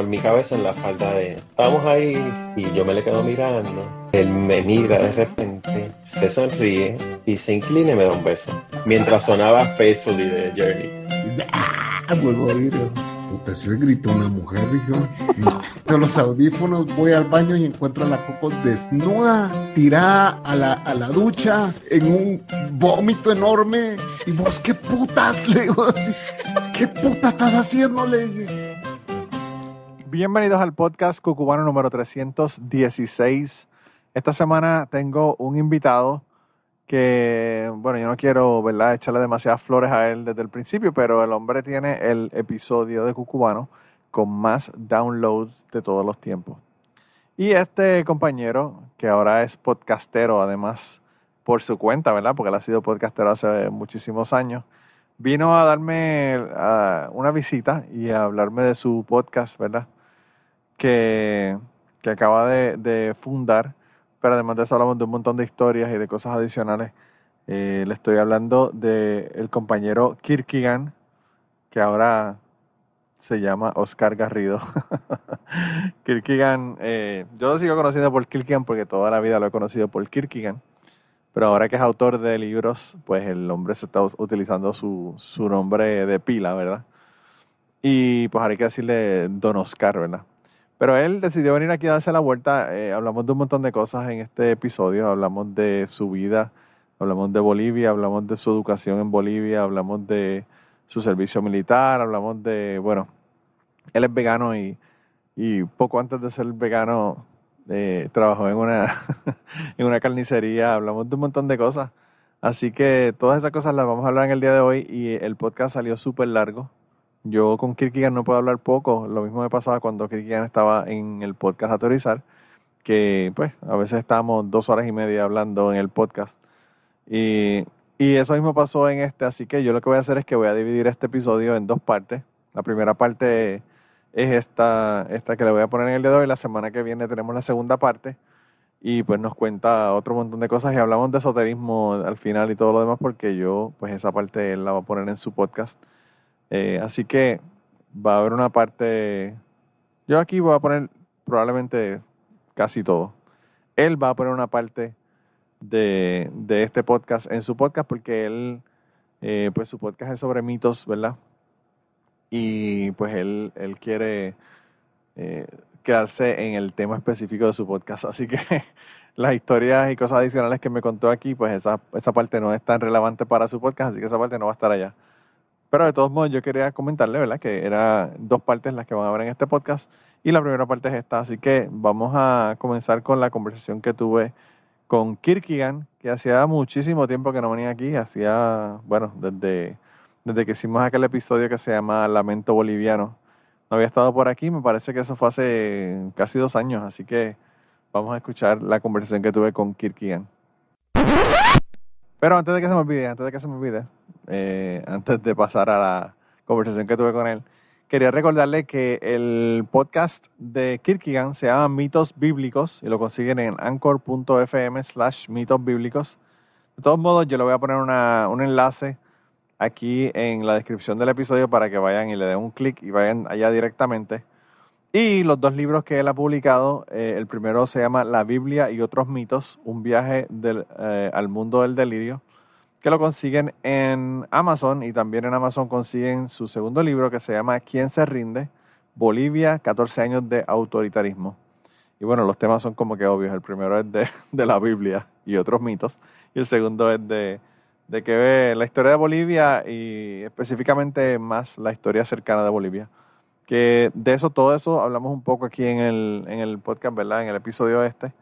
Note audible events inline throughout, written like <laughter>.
en mi cabeza en la falda de, estamos ahí y yo me le quedo mirando. Él me mira de repente, se sonríe y se inclina y me da un beso. Mientras sonaba Faithfully de Journey. ¡Ah! Vuelvo a oír. Puta, se gritó una mujer, dijo. De los audífonos voy al baño y encuentro a la Coco desnuda, tirada a la, a la ducha, en un vómito enorme. Y vos, ¿qué putas? Le digo así. ¿Qué puta estás haciendo? Le dije. Bienvenidos al podcast Cucubano número 316. Esta semana tengo un invitado que, bueno, yo no quiero, ¿verdad?, echarle demasiadas flores a él desde el principio, pero el hombre tiene el episodio de Cucubano con más downloads de todos los tiempos. Y este compañero, que ahora es podcastero, además, por su cuenta, ¿verdad?, porque él ha sido podcastero hace muchísimos años, vino a darme una visita y a hablarme de su podcast, ¿verdad?, que, que acaba de, fundar pero además de eso hablamos de un montón de historias y de cosas adicionales. Eh, le estoy hablando del el compañero Kirkigan, que ahora se llama Oscar Garrido. <laughs> Kirkigan, eh, yo lo sigo conociendo por Kirkigan porque toda la vida lo he conocido por Kirkigan, pero ahora que es autor de libros, pues el hombre se está utilizando su, su nombre de pila, ¿verdad? Y pues ahora hay que decirle Don Oscar, ¿verdad? Pero él decidió venir aquí a darse la vuelta. Eh, hablamos de un montón de cosas en este episodio. Hablamos de su vida, hablamos de Bolivia, hablamos de su educación en Bolivia, hablamos de su servicio militar, hablamos de, bueno, él es vegano y, y poco antes de ser vegano eh, trabajó en una, <laughs> en una carnicería. Hablamos de un montón de cosas. Así que todas esas cosas las vamos a hablar en el día de hoy y el podcast salió súper largo. Yo con Kirkigan no puedo hablar poco. Lo mismo me pasaba cuando Kirkigan estaba en el podcast Autorizar, que pues a veces estábamos dos horas y media hablando en el podcast. Y, y eso mismo pasó en este, así que yo lo que voy a hacer es que voy a dividir este episodio en dos partes. La primera parte es esta, esta que le voy a poner en el dedo y la semana que viene tenemos la segunda parte y pues nos cuenta otro montón de cosas y hablamos de esoterismo al final y todo lo demás porque yo pues esa parte él la va a poner en su podcast eh, así que va a haber una parte, yo aquí voy a poner probablemente casi todo. Él va a poner una parte de, este podcast en su podcast porque él, eh, pues su podcast es sobre mitos, ¿verdad? Y pues él, él quiere eh, quedarse en el tema específico de su podcast. Así que <laughs> las historias y cosas adicionales que me contó aquí, pues esa, esa parte no es tan relevante para su podcast, así que esa parte no va a estar allá. Pero de todos modos, yo quería comentarle, ¿verdad? Que eran dos partes las que van a ver en este podcast. Y la primera parte es esta. Así que vamos a comenzar con la conversación que tuve con Kirkigan, que hacía muchísimo tiempo que no venía aquí. Hacía, bueno, desde, desde que hicimos aquel episodio que se llama Lamento Boliviano. No había estado por aquí. Me parece que eso fue hace casi dos años. Así que vamos a escuchar la conversación que tuve con Kirkigan. Pero antes de que se me olvide, antes de que se me olvide, eh, antes de pasar a la conversación que tuve con él, quería recordarle que el podcast de Kirkigan se llama Mitos Bíblicos y lo consiguen en anchor.fm slash mitos bíblicos. De todos modos, yo le voy a poner un enlace aquí en la descripción del episodio para que vayan y le den un clic y vayan allá directamente. Y los dos libros que él ha publicado, eh, el primero se llama La Biblia y otros mitos, un viaje del, eh, al mundo del delirio, que lo consiguen en Amazon y también en Amazon consiguen su segundo libro que se llama ¿Quién se rinde? Bolivia, 14 años de autoritarismo. Y bueno, los temas son como que obvios. El primero es de, <laughs> de la Biblia y otros mitos. Y el segundo es de, de que ve la historia de Bolivia y específicamente más la historia cercana de Bolivia que de eso, todo eso hablamos un poco aquí en el, en el podcast, ¿verdad? En el episodio este.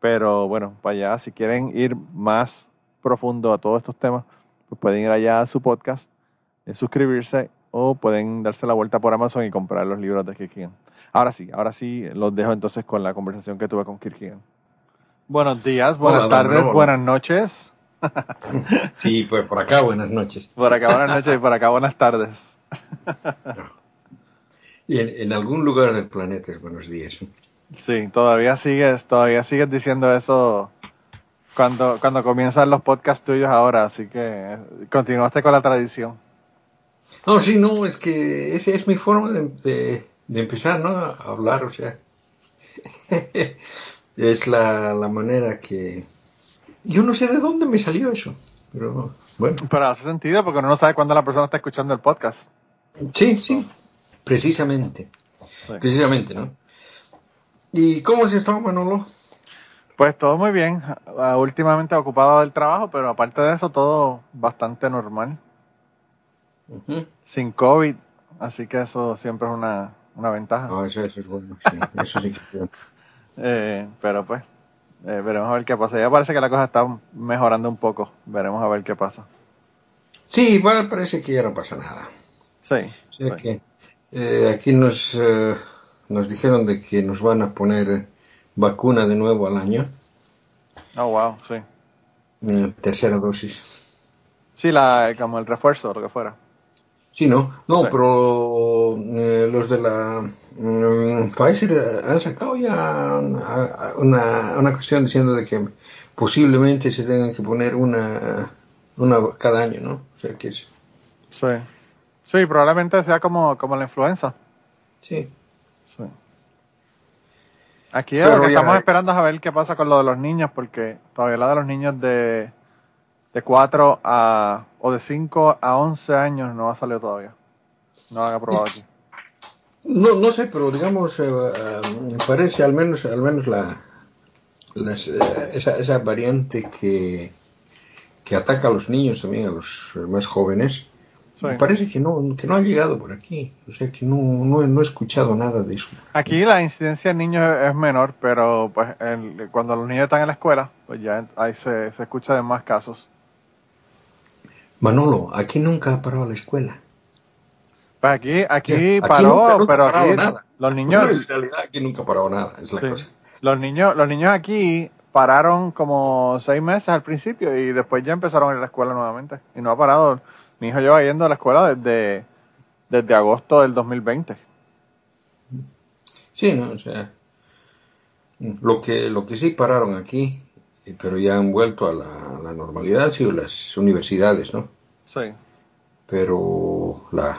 Pero bueno, para allá, si quieren ir más profundo a todos estos temas, pues pueden ir allá a su podcast, eh, suscribirse o pueden darse la vuelta por Amazon y comprar los libros de Kirkigan. Ahora sí, ahora sí los dejo entonces con la conversación que tuve con Kirkigan. Buenos días, buenas tardes, buenas noches. Sí, pues por acá buenas noches. Por acá buenas noches y por acá buenas tardes. <laughs> Y en, algún lugar del planeta es buenos días. Sí, todavía sigues, todavía sigues diciendo eso cuando, cuando comienzan los podcasts tuyos ahora, así que continuaste con la tradición. No, sí, no, es que esa es mi forma de, de- de empezar, ¿no? A hablar, o sea. <laughs> es la, la manera que... Yo no sé de dónde me salió eso, pero bueno. Pero hace sentido porque uno no sabe cuándo la persona está escuchando el podcast. Sí, sí, precisamente. Sí. Precisamente, ¿no? ¿Y cómo has estado, Manolo? Pues todo muy bien. Ah, Últimamente ocupado del trabajo, pero aparte de eso, todo bastante normal. Sin COVID, así que eso siempre es una, una ventaja. Ah, eso, eso es bueno, sí, eso sí que es bueno. <laughs> Eh, pero pues, eh, veremos a ver qué pasa. Ya parece que la cosa está mejorando un poco. Veremos a ver qué pasa. Sí, igual parece que ya no pasa nada. Sí. O sea sí. que, eh, aquí nos, eh, nos dijeron de que nos van a poner eh, vacuna de nuevo al año, Oh, wow, sí. eh, tercera dosis. Sí, la, como el refuerzo o lo que fuera. Sí, ¿no? No, Sí. pero eh, los de la mm, Pfizer han sacado ya una, una, una cuestión diciendo de que posiblemente se tengan que poner una, una cada año, ¿no? O sea que es- Sí. Sí, probablemente sea como, como la influenza. sí. Sí. Aquí Pero lo que estamos esperando es a ver qué pasa con lo de los niños, porque todavía la de los niños de, de 4 a, o de 5 a 11 años no ha salido todavía. No han aprobado aquí. No, no sé, pero digamos, eh, eh, parece al menos, al menos la, las, eh, esa, esa variante que, que ataca a los niños también, a los más jóvenes, Sí. parece que no, que no ha llegado por aquí. O sea que no, no, he- no he escuchado nada de eso. Aquí la incidencia en niños es menor, pero pues el- cuando los niños están en la escuela, pues ya ahí se, se escucha de más casos. Manolo, aquí nunca ha parado la escuela. Pues aquí, aquí Aquí paró, nunca- nunca pero ha parado aquí nada. los niños, En realidad aquí nunca ha parado nada, es la Sí. cosa. Los niños, los niños aquí pararon como seis meses al principio y después ya empezaron a ir a la escuela nuevamente. Y no ha parado. Mi hijo lleva yendo a la escuela desde, desde agosto del 2020. Sí, ¿no? O sea, lo que, lo que sí pararon aquí, eh, pero ya han vuelto a la, a la normalidad, han sido las universidades, ¿no? Sí. Pero la,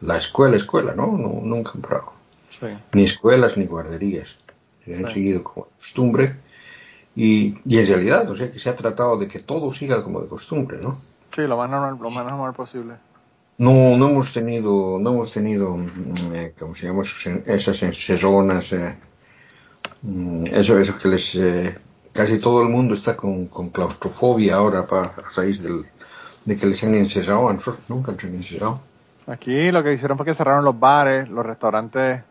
la escuela, escuela, ¿no? no nunca han parado. Sí. Ni escuelas ni guarderías. Se han Sí. seguido como de costumbre. Y, y en realidad, o sea, que se ha tratado de que todo siga como de costumbre, ¿no? Sí, lo más normal, lo más normal posible. No, no hemos tenido, no hemos tenido, mm, eh, ¿cómo se llama? Esas encerronas, eh, mm, eso, eso que les, eh, casi todo el mundo está con, con claustrofobia ahora para, a raíz del, de que les han encerrado, nosotros nunca han encerrado. Aquí lo que hicieron fue que cerraron los bares, los restaurantes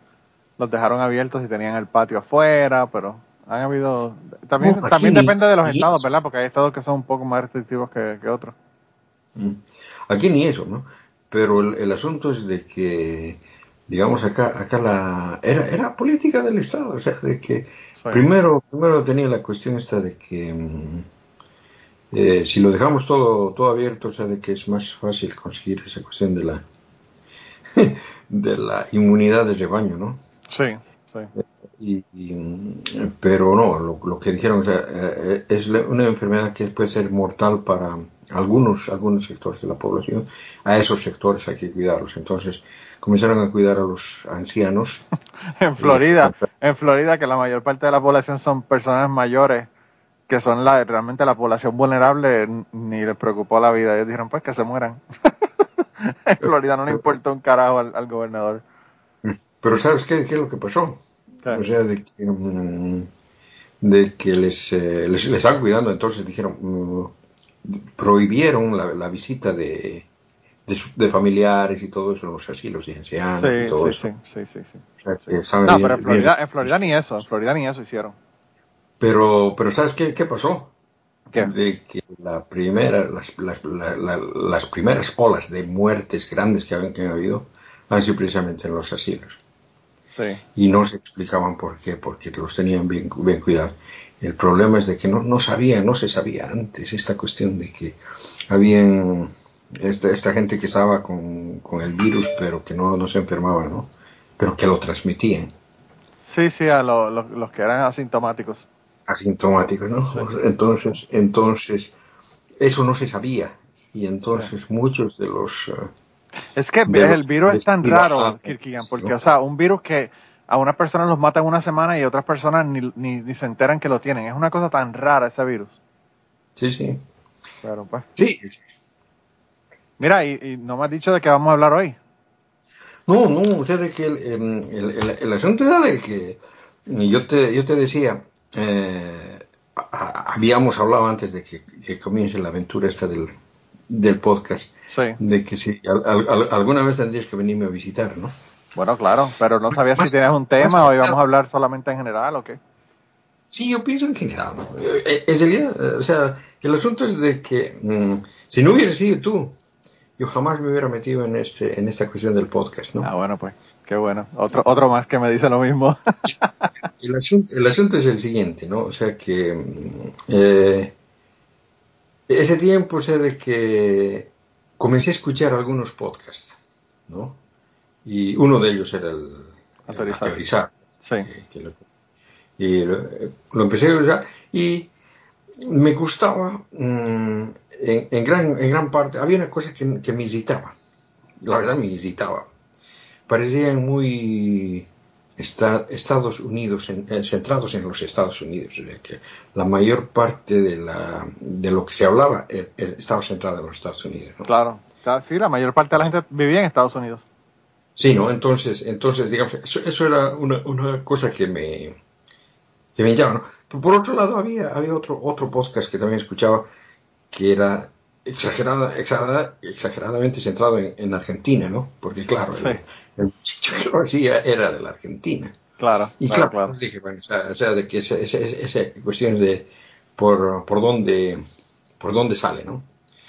los dejaron abiertos y tenían el patio afuera, pero han habido... También, No, también depende de los estados. ¿verdad? Porque hay estados que son un poco más restrictivos que, que otros. Mm. Aquí ni eso, ¿no? Pero el, el asunto es de que, digamos, acá, acá la, era, era política del Estado, o sea, de que Sí. primero, primero tenía la cuestión esta de que mm, eh, si lo dejamos todo, todo abierto, o sea, de que es más fácil conseguir esa cuestión de la, <laughs> de la inmunidad de rebaño, ¿no? Sí, sí. Y, y, mm, pero no, lo, lo que dijeron o sea, eh, es la- una enfermedad que puede ser mortal para algunos, algunos sectores de la población. A esos sectores hay que cuidarlos. Entonces comenzaron a cuidar a los ancianos. <laughs> En Florida, en Florida que la mayor parte de la población son personas mayores, que son la realmente la población vulnerable, ni les preocupó la vida. Ellos dijeron, pues que se mueran. <laughs> en Florida no le importa un carajo al, al gobernador. Pero ¿sabes qué, qué es lo que pasó? ¿Qué? O sea, de que, mm, de que les, eh, les, les están cuidando. Entonces dijeron, mm, prohibieron la, la visita de, de, de familiares y todo eso en los asilos de ancianos y Sí, todo sí, eso. sí, sí, sí, sí. O sea, No, bien- pero en Florida, bien- en Florida ni eso, en Florida ni eso hicieron. Pero, pero ¿sabes qué, qué pasó? ¿Qué? De que la primera, las, las, la- la- las primeras olas de muertes grandes que, han- que han habido han sido precisamente en los asilos. Sí, Y no se explicaban por qué, porque los tenían bien, bien cuidados. El problema es de que no, no sabía, no se sabía antes esta cuestión de que habían esta, esta gente que estaba con, con el virus, pero que no, no se enfermaba, ¿no? Pero que lo transmitían. sí, sí, a lo- lo- los que eran asintomáticos. asintomáticos, ¿no? Entonces, entonces, eso no se sabía. Y entonces muchos de los, eh, Es que el virus es tan raro, Kirkigan, porque, o sea, un virus que a unas personas los mata en una semana y a otras personas ni, ni, ni se enteran que lo tienen. Es una cosa tan rara ese virus. Sí, sí. Pero pues. Sí. Mira, y, y no me has dicho de qué vamos a hablar hoy. No, no, o sea, de que el, em, el, el- el asunto era de que yo te, yo te decía, eh, a- habíamos hablado antes de que, que comience la aventura esta del, del podcast, Sí. de que si al- alguna vez tendrías que venirme a visitar, ¿no? Bueno, claro, pero no sabía si tienes un más- tema o íbamos a hablar solamente en general o qué. Sí, yo pienso en general. ¿no? Eh, En realidad, eh, o sea, el asunto es de que mm, si no hubieras sido tú, yo jamás me hubiera metido en este en esta cuestión del podcast, ¿no? Ah, bueno, pues, qué bueno. Otro, otro más que me dice lo mismo. <laughs> El asunto, el asunto es el siguiente, ¿no? O sea que mm, eh, ese tiempo, o sea, de que comencé a escuchar algunos podcasts, ¿no? Y uno de ellos era el. Aterrizar, Sí. eh, que lo, y lo, lo empecé a usar y me gustaba mm, en, en gran, en gran parte, había una cosa que, que me irritaba, la verdad me irritaba, parecían muy esta- Estados Unidos, en- eh, centrados en los Estados Unidos, o sea, que la mayor parte de, la, de lo que se hablaba eh, estaba centrado en los Estados Unidos. ¿no? Claro. Claro, Sí, la mayor parte de la gente vivía en Estados Unidos. Sí, ¿no? Entonces, entonces digamos, eso, eso era una, una cosa que me, que me llama, ¿no? Pero por otro lado, había, había otro, otro podcast que también escuchaba que era exagerada, exagerada- exageradamente centrado en, en Argentina, ¿no? Porque, claro, el, Sí. el muchacho que lo hacía era de la Argentina. Claro, Y claro, claro, dije, bueno, o sea, o sea, de que esa, esa, esa- esa cuestión de por, por dónde por dónde sale, ¿no?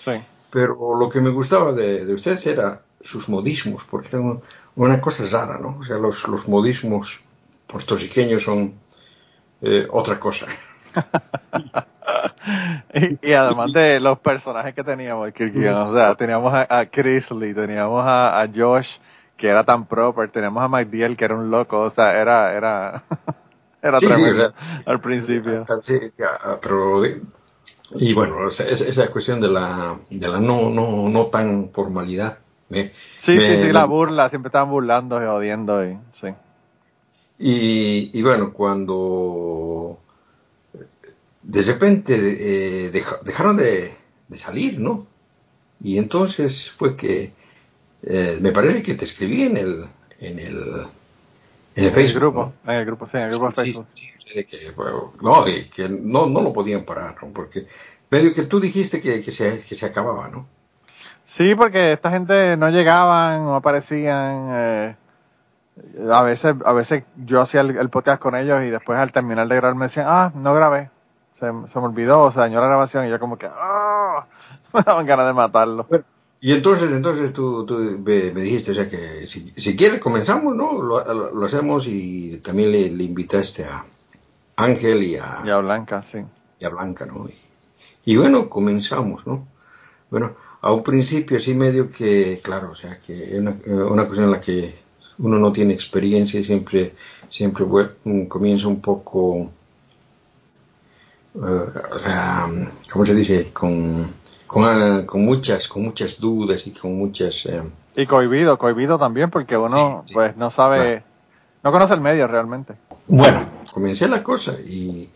Sí. Pero lo que me gustaba de, de ustedes era sus modismos, porque un- una cosa rara, ¿no? O sea, los, los modismos puertorriqueños son eh, otra cosa. <laughs> Y, y además de los personajes que teníamos, Kirkigan, o sea, teníamos a, a Chrisley, teníamos a, a Josh, que era tan proper, teníamos a Mike Deal, que era un loco, o sea, era, era, <laughs> era Sí, sí, tremendo o sea, al principio. Ah, sí, ya, pero y bueno, o sea, esa, esa cuestión de la de la no no no tan formalidad. Me- Sí, me- sí, sí, la burla, siempre estaban burlando y odiando y, sí. Y, y bueno, cuando de repente eh, deja- dejaron de, de salir, ¿no? Y entonces fue que eh, me parece que te escribí en el en el en el En el Facebook. grupo, en el grupo, sí, en el grupo de Facebook. sí, sí, que, bueno, no, que no, no lo podían parar, ¿no? Porque medio que tú dijiste que, que, se, que se acababa, ¿no? Sí, porque esta gente no llegaban, no aparecían. eh, a veces a veces yo hacía el, el podcast con ellos y después al terminar de grabar me decían, ah, no grabé. Se, se me olvidó, se dañó la grabación y yo como que, ah, <laughs> me daban ganas de matarlo. Y entonces, entonces tú, tú me, me dijiste, o sea, que si, si quieres comenzamos, ¿no? Lo, lo- lo hacemos y también le, le invitaste a Ángel y a, Ya Blanca, sí. y a Blanca, ¿no? Y, y bueno, comenzamos, ¿no? Bueno, a un principio así medio que, claro, o sea, que es una, una cuestión en la que uno no tiene experiencia y siempre, siempre mm, comienza un poco, eh, o sea, ¿cómo se dice? Con, con, ah, con muchas, con muchas dudas y con muchas... eh, Y cohibido, cohibido también porque uno Sí, sí. pues no sabe, Claro. no conoce el medio realmente. Bueno, comencé la cosa y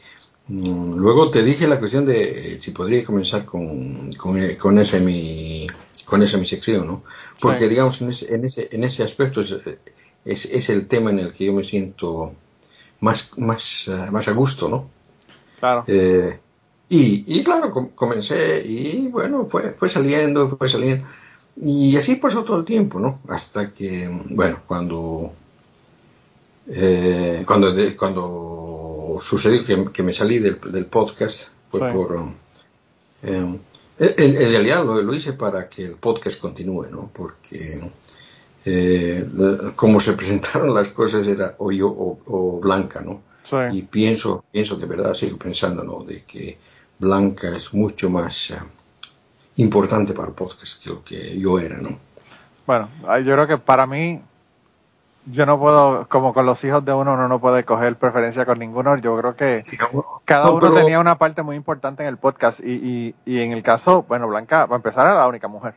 luego te dije la cuestión de eh, si podría comenzar con, con, eh, con esa mi con esa mi sección, ¿no? Porque Sí. digamos en ese, en ese en ese aspecto es, es, es el tema en el que yo me siento más más eh, más a gusto, ¿no? Claro. Eh, y, y claro, com- comencé y bueno, fue, fue saliendo, fue saliendo. Y así pasó todo el tiempo, ¿no? Hasta que, bueno, cuando, eh, cuando, cuando sucedió que, que me salí del, del podcast, fue Sí. por... um, eh, en, realidad lo, lo hice para que el podcast continúe, ¿no? Porque eh, como se presentaron las cosas era o yo o, o Blanca, ¿no? Y pienso, pienso de verdad, sigo pensando, ¿no? De que Blanca es mucho más eh, importante para el podcast que lo que yo era, ¿no? Bueno, yo creo que para mí, yo no puedo, como con los hijos de uno, uno no puede coger preferencia con ninguno. Yo creo que cada No, uno tenía una parte muy importante en el podcast y, y, y en el caso, bueno, Blanca, para empezar, era la única mujer.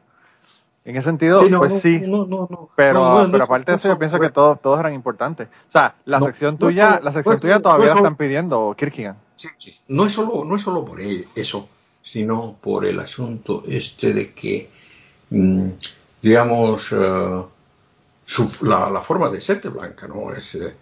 En ese sentido, Sí, no, pues no, sí. no. Pero, pero aparte de eso, yo pienso que todos, todos eran importantes. O sea, la sección tuya, la sección no tuya todavía la están pidiendo, Kierkegaard. Sí, sí. No es solo, no es solo por e- eso, sino por el asunto este de que, mm, digamos, eh, su- la, la forma de ser de Blanca, ¿no? Es eh,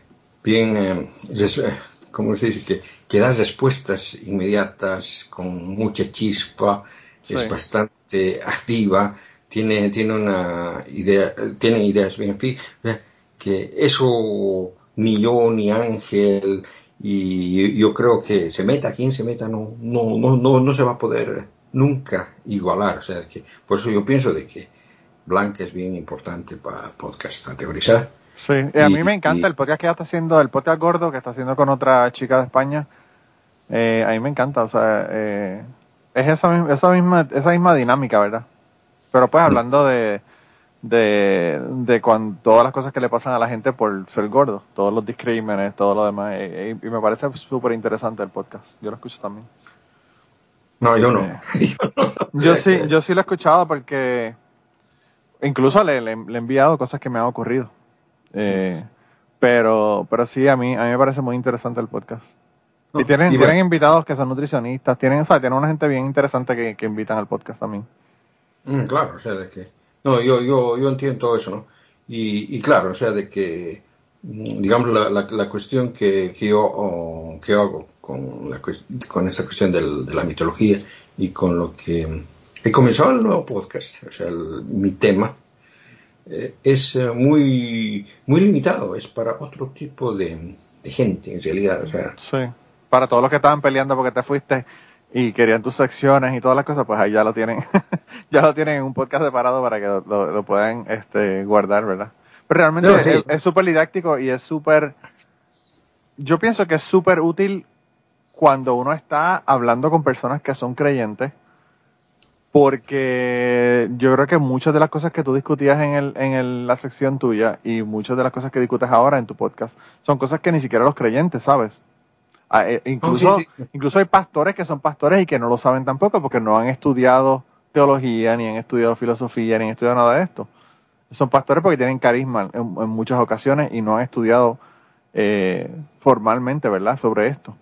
bien, eh, eh, ¿cómo se dice? Que, que da respuestas inmediatas, con mucha chispa, es bastante activa, tiene, tiene una idea, tiene ideas bien, o sea, que eso ni yo ni Ángel y yo creo que se meta quien se meta no no no no, no se va a poder nunca igualar o sea que por eso yo pienso de que Blanca es bien importante para podcast a teorizar Sí, y a Y- mí me encanta y- el podcast que ella está haciendo, el podcast gordo que está haciendo con otra chica de España. Eh, a mí me encanta, o sea, eh, es esa, esa misma esa misma dinámica, ¿verdad? Pero pues hablando de de, de cuan- todas las cosas que le pasan a la gente por ser gordo, todos los discrímenes, todo lo demás, eh, eh, y me parece súper interesante el podcast. Yo lo escucho también. no yo no, Eh, <laughs> Yo <laughs> sí, yo sí lo he escuchado porque incluso le, le- le he enviado cosas que me han ocurrido. Eh, pero, pero sí, a mí, a mí me parece muy interesante el podcast. no, y tienen, y tienen invitados que son nutricionistas, tienen, o sea, tienen una gente bien interesante que, que invitan al podcast también. Mm, claro, o sea, de que. No, yo, yo, yo entiendo todo eso, ¿no? Y, y claro, o sea, de que, mm, digamos, la, la, la cuestión que, que yo, oh, que hago con, la, con esa cuestión del- de la mitología y con lo que he comenzado el nuevo podcast, o sea, el- mi tema, eh, es eh, muy, muy limitado, es para otro tipo de, de gente, en realidad, o sea, Sí. Para todos los que estaban peleando porque te fuiste y querían tus secciones y todas las cosas, pues ahí ya lo tienen, <laughs> ya lo tienen en un podcast separado para que lo, lo- lo puedan este, guardar, ¿verdad? Pero realmente No, es- sí. es súper didáctico y es súper, yo pienso que es súper útil cuando uno está hablando con personas que son creyentes, porque yo creo que muchas de las cosas que tú discutías en, el, en el- la sección tuya y muchas de las cosas que discutes ahora en tu podcast son cosas que ni siquiera los creyentes, ¿sabes? Ah, eh, incluso, Oh, sí, sí. incluso hay pastores que son pastores y que no lo saben tampoco porque no han estudiado teología, ni han estudiado filosofía, ni han estudiado nada de esto. Son pastores porque tienen carisma en, en muchas ocasiones y no han estudiado eh, formalmente, ¿verdad?, sobre esto.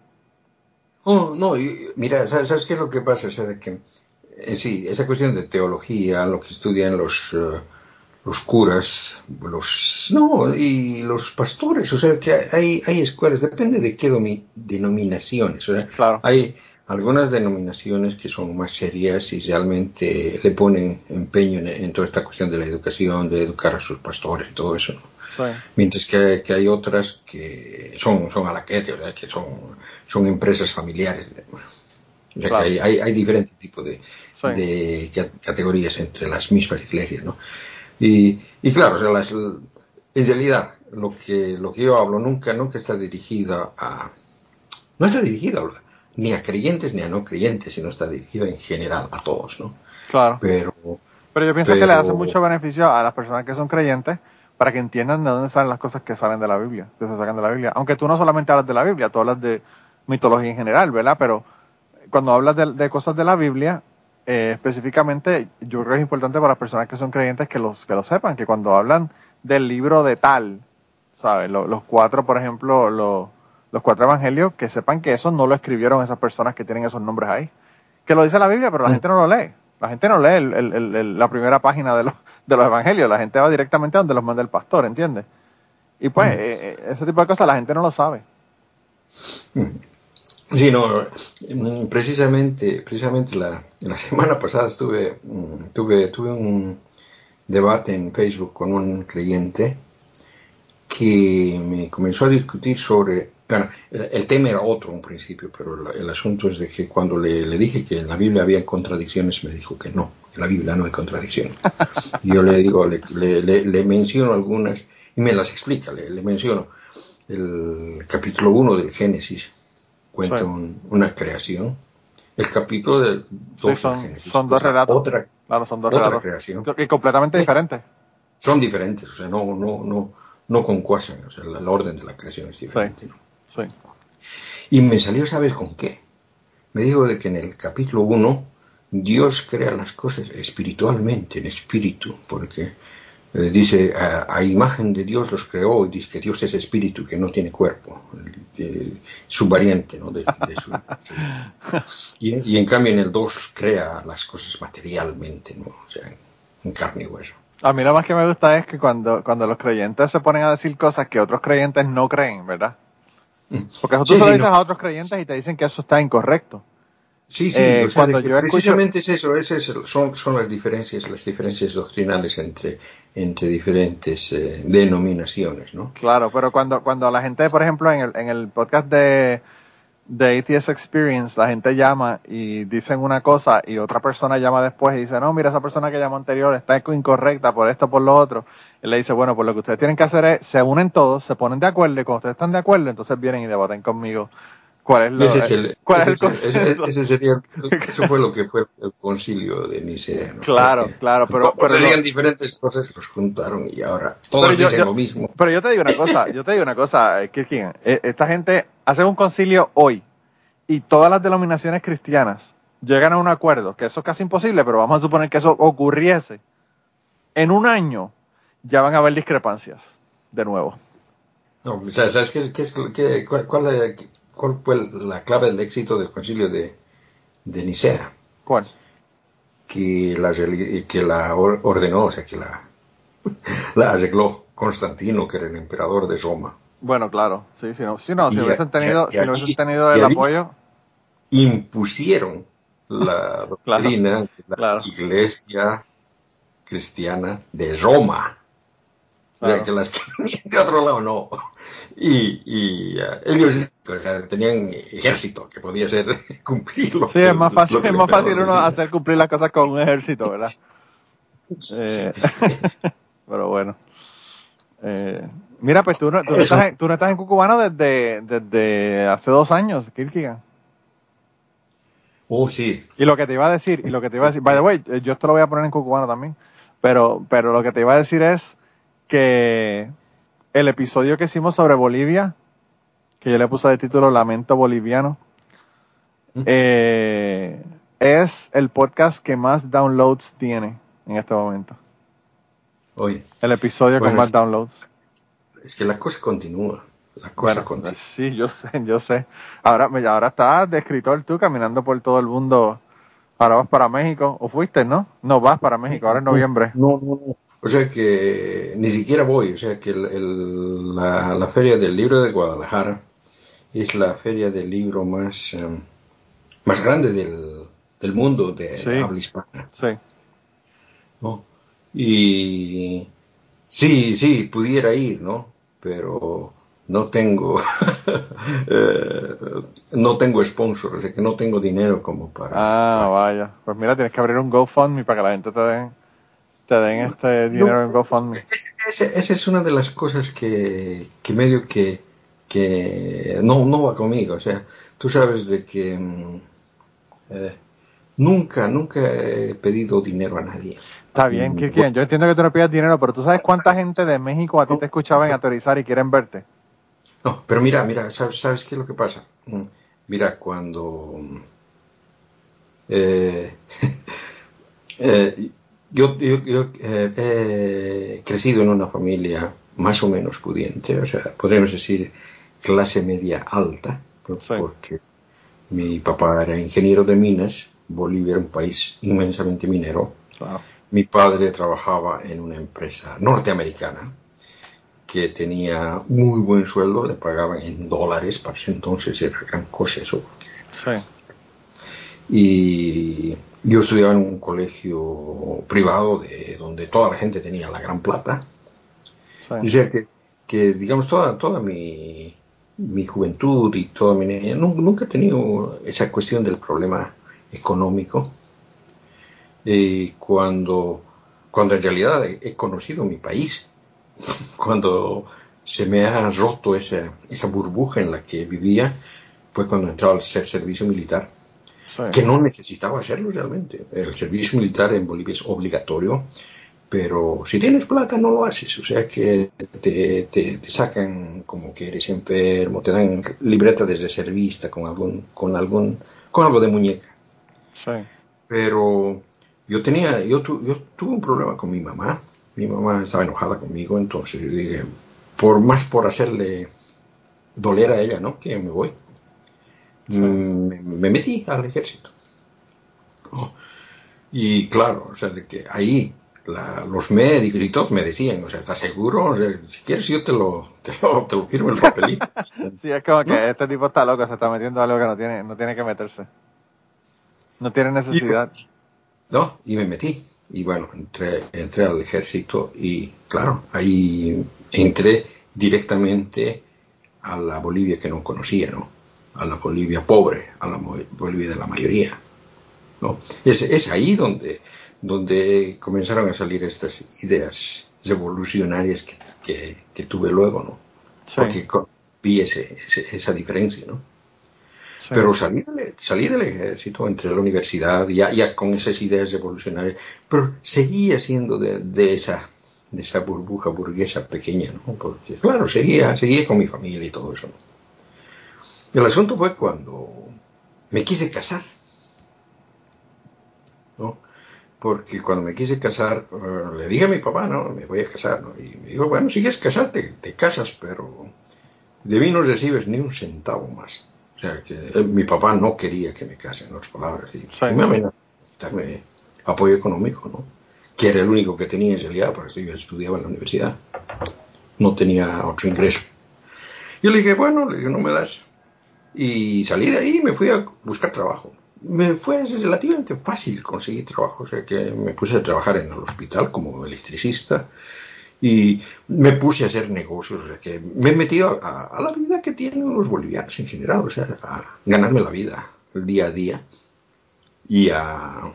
Oh, no, y- mira, ¿sabes, sabes qué es lo que pasa? O sea, de que, sí, esa cuestión de teología, lo que estudian los, eh, los curas, los, no, y los pastores, o sea, que hay, hay escuelas, depende de qué domi- denominaciones, o sea, Claro. hay algunas denominaciones que son más serias y realmente le ponen empeño en, en toda esta cuestión de la educación, de educar a sus pastores y todo eso, ¿no? Mientras que, que hay otras que son, son a la que, o sea, que son, son empresas familiares. O sea, Claro. que hay, hay, hay diferentes tipos de, Sí. de ca- categorías entre las mismas iglesias, ¿no? Y, y claro, o sea, las- en realidad, lo que, lo que yo hablo nunca, nunca está dirigida a, no está dirigida ni a creyentes ni a no creyentes, sino está dirigida en general a todos, ¿no? Claro. Pero, Pero yo pienso que le hace mucho beneficio a las personas que son creyentes para que entiendan de dónde salen las cosas que salen de la Biblia, que se sacan de la Biblia. Aunque tú no solamente hablas de la Biblia, tú hablas de mitología en general, ¿verdad? Pero cuando hablas de, de cosas de la Biblia, eh, específicamente, yo creo que es importante para las personas que son creyentes que los que lo sepan, que cuando hablan del libro de tal, ¿sabes? Lo- los cuatro, por ejemplo, los, los cuatro evangelios, que sepan que eso no lo escribieron esas personas que tienen esos nombres ahí. Que lo dice la Biblia, pero la Mm. gente no lo lee. La gente no lee el- el- el- el- la primera página de los, de los evangelios. La gente va directamente a donde los manda el pastor, ¿entiendes? Y pues, Mm. eh, eh, ese tipo de cosas la gente no lo sabe. Sí, no, mm, precisamente, precisamente la, la <laughs> semana pasada estuve, mm, tuve, tuve un debate en Facebook con un creyente que me comenzó a discutir sobre, bueno, el, el tema era otro en principio, pero la- el asunto es de que cuando le, le dije que en la Biblia había contradicciones, me dijo que no, en la Biblia no hay contradicciones. <laughs> Yo le digo, le, le- le- menciono algunas y me las explica, le, le menciono el capítulo 1 del Génesis, cuenta Sí. un- una creación. El capítulo del 2 Sí, son- Génesis, son dos relatos. Otra, Claro, son dos otra relatos. creación. Y completamente diferentes. Son diferentes, o sea, no, no, no, no concuasan, o sea, la orden de la creación es diferente. ¿no? Sí. Y me salió, ¿sabes con qué? Me dijo de que en el capítulo 1 Dios crea las cosas espiritualmente, en espíritu, porque eh, dice, a, a, imagen de Dios los creó, y dice que Dios es espíritu, que no tiene cuerpo, eh, su variante, ¿no? De, de su, <laughs> y, y, en cambio en el 2 crea las cosas materialmente, ¿no? O sea, en carne y hueso. A mí lo más que me gusta es que cuando, cuando los creyentes se ponen a decir cosas que otros creyentes no creen, ¿verdad? Porque eso tú Sí, se lo sí, dices no. a otros creyentes y te dicen que eso está incorrecto. Sí, sí, Eh, o sea, de cuando que yo escucho- precisamente es eso, ese es el- son, son las diferencias, las diferencias doctrinales entre, entre diferentes eh, denominaciones, ¿no? Claro, pero cuando, cuando la gente, por ejemplo, en el, en el podcast de, de ATS Experience, la gente llama y dicen una cosa y otra persona llama después y dice, no, mira, esa persona que llamó anterior está incorrecta por esto, por lo otro. Él le dice, bueno, pues lo que ustedes tienen que hacer es, se unen todos, se ponen de acuerdo y cuando ustedes están de acuerdo, entonces vienen y debaten conmigo cuál es, lo, Ese es el, cuál ese es el es el- ese- consenso. ese sería, eso fue lo que fue el concilio de Nicea, ¿no? Claro, Porque claro, pero- pero decían diferentes cosas, los juntaron y ahora todos yo- dicen yo- lo mismo. Pero yo te digo una cosa, yo te digo una cosa, eh, Kirkin, eh, esta gente hace un concilio hoy y todas las denominaciones cristianas llegan a un acuerdo, que eso es casi imposible, pero vamos a suponer que eso ocurriese. En un año ya van a haber discrepancias, de nuevo. No, ¿sabes qué, qué qué- cuál, cuál- cuál fue la clave del éxito del concilio de, de Nicea? ¿Cuál? que la, que la or- ordenó, o sea, que la, <laughs> la arregló Constantino, que era el emperador de Roma. Bueno, claro, sí, si no, si, no, si hubiesen tenido, y si hubiesen tenido el apoyo, Impusieron la <laughs> doctrina de la claro. iglesia cristiana de Roma. O sea, Claro. que las <laughs> que venían de otro lado no. Y, y, eh, ellos o sea, tenían ejército que podía ser <laughs> cumplirlo. sí, es más fácil, es más fácil uno decía. hacer cumplir las cosas con un ejército, ¿verdad? Sí. Eh, <laughs> pero bueno. Eh, mira, pues tú no, tú, no estás, en, tú no estás en Cucubano desde, desde hace dos años, Kirkigan. Oh, sí. Y lo que te iba a decir, y lo que te iba a decir, by the way, eh, yo esto lo voy a poner en Cucubano también, pero, pero lo que te iba a decir es que el episodio que hicimos sobre Bolivia, que yo le puse de título Lamento Boliviano, eh, es el podcast que más downloads tiene en este momento. Oye, El episodio con Bueno, más es- downloads. es que la cosa continúa. La cosa Bueno, continúa. sí, yo sé, yo sé. Ahora, ahora estás de escritor tú caminando por todo el mundo. Ahora vas para México. ¿O fuiste, no? No, vas para México, ahora en noviembre. No, no, no. O sea que ni siquiera voy. O sea que el- el- la, la Feria del Libro de Guadalajara es la feria del libro más, em, más grande del, del mundo de Sí. habla hispana. Sí. ¿no? Y sí, sí, pudiera ir, ¿no? Pero no tengo, <laughs> eh, no tengo sponsor, o sea que no tengo dinero como para... Ah, vaya. Pues mira, tienes que abrir un GoFundMe para que la gente te den, te den este dinero en GoFundMe. Esa es una de las cosas que, que medio que, que no, no va conmigo. O sea, tú sabes de que mm, eh, nunca, nunca he pedido dinero a nadie. Está bien, Kirkian. Yo entiendo que tú no pidas dinero, pero tú sabes cuánta gente de México a ti te escuchaba en Autorizar y quieren verte. No, pero mira, mira, ¿sabes, sabes qué es lo que pasa? Mm, Mira, cuando mm, eh, <laughs> eh, yo, yo, yo, eh, he crecido en una familia más o menos pudiente, o sea, podríamos decir clase media alta, Sí. porque mi papá era ingeniero de minas, Bolivia era un país inmensamente minero, mi padre trabajaba en una empresa norteamericana que tenía muy buen sueldo, le pagaban en dólares, para ese entonces era gran cosa eso. Sí. Y yo estudiaba en un colegio privado de donde toda la gente tenía la gran plata. O Sí. sea que, que digamos, toda, toda mi, mi juventud y toda mi nu- nunca he tenido esa cuestión del problema económico. Y cuando, cuando en realidad he, conocido mi país, <laughs> cuando se me ha roto esa, esa burbuja en la que vivía, fue cuando entré al ser- servicio militar Sí. que no necesitaba hacerlo realmente. El servicio militar en Bolivia es obligatorio, pero si tienes plata no lo haces. O sea que te, te- te sacan como que eres enfermo, te dan libreta de reservista con algún, con algún, con algo de muñeca. Sí. Pero yo tenía, yo, yo tuve un problema con mi mamá. Mi mamá estaba enojada conmigo, entonces yo dije, por más por hacerle doler a ella, ¿no? Que me voy. Mm, me, metí al ejército. Y claro, o sea, de que ahí los médicos y todos me decían, o sea, ¿estás seguro? si quieres yo te lo, te lo, te lo firmo el papelito. <laughs> sí, es como que este tipo está loco, se está metiendo algo que no tiene, no tiene que meterse. No tiene necesidad. no, y me metí. Y bueno, entré, entré al ejército y claro, ahí entré directamente a la Bolivia que no conocía, ¿no? A la Bolivia pobre, a la Bolivia de la mayoría. ¿no? Es, es ahí donde, donde comenzaron a salir estas ideas revolucionarias que, que, tuve luego, ¿no? Porque vi ese, esa diferencia, ¿no? Pero salí, salí, del ejército, entré a la universidad, ya, ya con esas ideas revolucionarias, pero seguía siendo de, de esa de esa burbuja burguesa pequeña, ¿no? Porque, claro, seguía, seguía con mi familia y todo eso, ¿no? El asunto fue cuando me quise casar, ¿no? Porque cuando me quise casar, eh, le dije a mi papá, ¿no? Me voy a casar, ¿no? Y me dijo, bueno, si quieres casarte, te casas, pero de mí no recibes ni un centavo más. O sea, que mi papá no quería que me case, en otras palabras. Y, me amenazó darme apoyo económico, ¿no? que era el único que tenía en realidad, porque yo estudiaba en la universidad, no tenía otro ingreso. Yo le dije, bueno, le dije, no me das. Y salí de ahí y me fui a buscar trabajo. Me fue relativamente fácil conseguir trabajo, o sea que me puse a trabajar en el hospital como electricista y me puse a hacer negocios, o sea que me he metido a, la vida que tienen los bolivianos en general, o sea, a ganarme la vida el día a día y a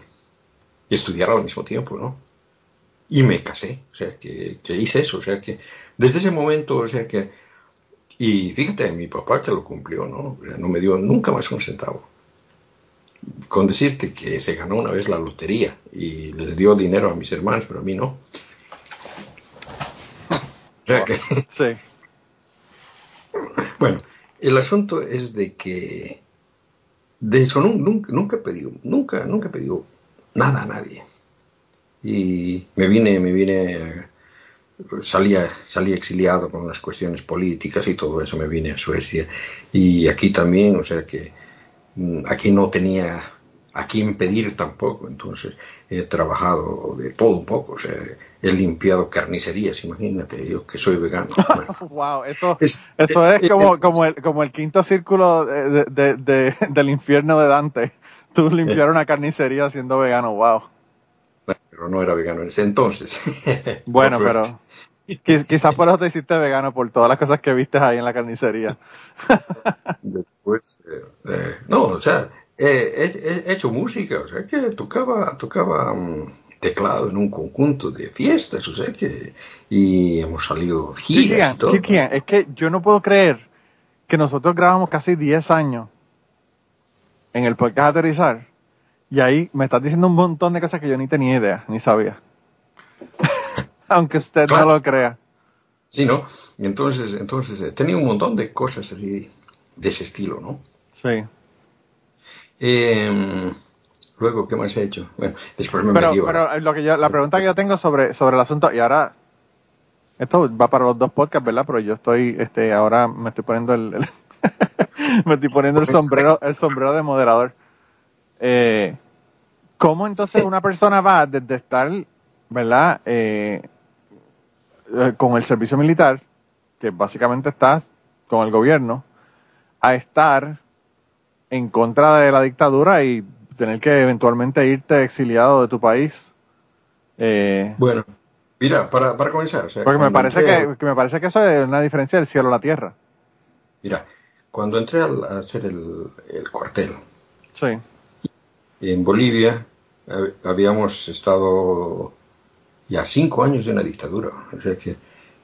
estudiar al mismo tiempo, ¿no? y me casé, o sea, que, hice eso, o sea, que desde ese momento, o sea, que, y fíjate, mi papá que lo cumplió, ¿no? No me dio nunca más un centavo. Con decirte que se ganó una vez la lotería y les dio dinero a mis hermanos, pero a mí no. O sea que... <laughs> Sí. <laughs> Bueno, el asunto es de que de eso nunca, nunca he pedido, nunca, nunca he pedido nada a nadie y me vine, me vine, salía, salí exiliado con las cuestiones políticas y todo eso, me vine a Suecia. Y aquí también, o sea que mm, aquí no tenía a quién pedir tampoco, entonces he trabajado de todo un poco, o sea, he limpiado carnicerías, imagínate, yo que soy vegano. <laughs> wow, eso es, eso es, como, como, el, como el quinto círculo de, del infierno de Dante, tú limpiar una carnicería siendo vegano, wow. Pero no era vegano en ese entonces. Bueno, <laughs> pero <laughs> quizás por eso te hiciste vegano, por todas las cosas que viste ahí en la carnicería. <laughs> Después, eh, eh, no, o sea, he, hecho música, o sea, que tocaba, tocaba mm, teclado en un conjunto de fiestas, o sea, que, y hemos salido giras y todo. es que yo no puedo creer que nosotros grabamos casi 10 años en el podcast Aterrizar y ahí me estás diciendo un montón de cosas que yo ni tenía idea, ni sabía. Aunque usted no lo crea. Sí, ¿no? Y entonces, entonces he tenido un montón de cosas así de ese estilo, ¿no? Sí. Em, luego, ¿qué más he hecho? Bueno, después me pero, Pero lo que yo, la pregunta que yo tengo sobre, sobre el asunto, y ahora, esto va para los dos podcasts, ¿verdad? Pero yo estoy, este, ahora me estoy poniendo el, el <laughs> me estoy poniendo el sombrero, el sombrero de moderador. Eh, ¿Cómo entonces una persona va desde estar, ¿verdad? Eh, eh, con el servicio militar, que básicamente estás con el gobierno, a estar en contra de la dictadura y tener que eventualmente irte exiliado de tu país. Eh, bueno, mira, para, para comenzar. porque me parece, que, me parece que eso es una diferencia del cielo a la tierra. Mira, cuando entré a hacer el, el cuartel, sí en Bolivia habíamos estado ya cinco años de una dictadura, o sea que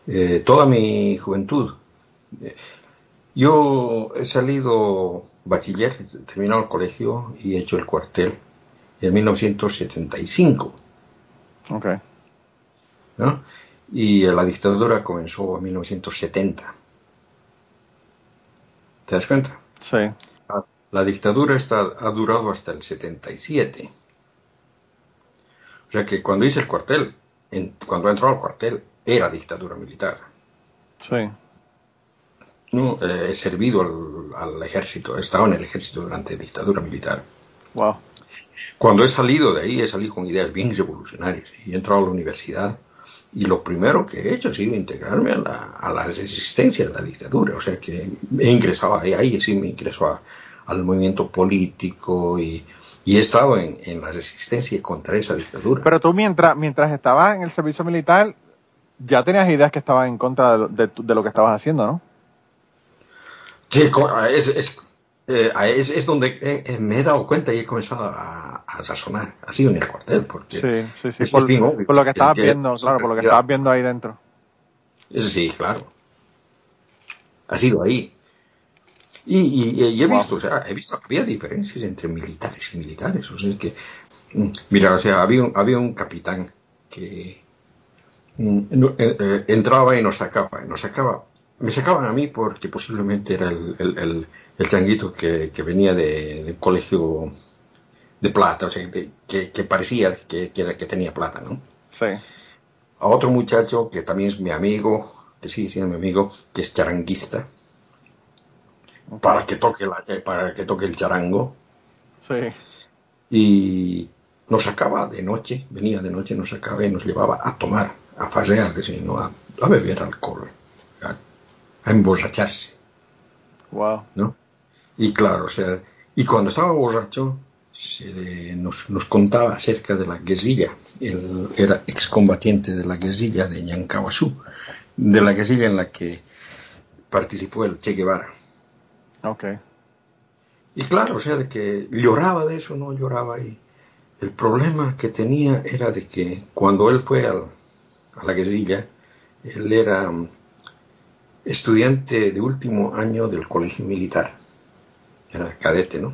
eh, toda mi juventud. Eh, yo he salido bachiller, he terminado el colegio y he hecho el cuartel en 1975. Ok. ¿no? Y la dictadura comenzó en 1970. ¿Te das cuenta? Sí. La dictadura está, ha durado hasta el 77. O sea que cuando hice el cuartel, en- cuando entró al cuartel, era dictadura militar. Sí. ¿no? Eh, he servido al, al ejército, he estado en el ejército durante dictadura militar. Wow. Cuando he salido de ahí, he salido con ideas bien revolucionarias y he entrado a la universidad. Y lo primero que he hecho ha sido integrarme a la, a la resistencia de la dictadura. O sea que he ingresado ahí, ahí sí me ingresó a- al movimiento político y, y he estado en, en la resistencia contra esa dictadura. Pero tú mientras, mientras estabas en el servicio militar, ya tenías ideas que estaban en contra de lo, de de lo que estabas haciendo, ¿no? Sí, es, es, eh, es- es donde eh, eh, me he dado cuenta y he comenzado a, a razonar. Ha sido en el cuartel, porque Sí, sí, sí. es Por, bien obvio por lo que estabas viendo, claro, por lo que estabas viendo ahí dentro. Sí, claro. Ha sido ahí. Y, y- y he Wow. visto, o sea, he visto, había diferencias entre militares y militares. O sea, que, mm, mira, o sea, había un, había un capitán que mm, eh, eh, entraba y nos sacaba, nos sacaba. Me sacaban a mí porque posiblemente era el, el, el, el changuito que, que venía de, del colegio de plata, o sea, de- que, que parecía que, que, era- que tenía plata, ¿no? Sí. a otro muchacho que también es mi amigo, que sigue siendo mi amigo, que es charanguista, para que toque la- eh, para que toque el charango Sí. y nos sacaba de noche, venía de noche, nos sacaba y nos llevaba a tomar, a farrear, decir, ¿no? a, a beber alcohol, a, a emborracharse, Wow. ¿no? Y claro, o sea, y cuando estaba borracho se le- nos, nos contaba acerca de la guerrilla. Él era excombatiente de la guerrilla de Ñancahuazú, de la guerrilla en la que participó el Che Guevara. Ok. Y claro, o sea, de que lloraba de eso, no lloraba. Y el problema que tenía era de que cuando él fue al- a la guerrilla, él era mm, estudiante de último año del colegio militar. Era cadete, ¿no?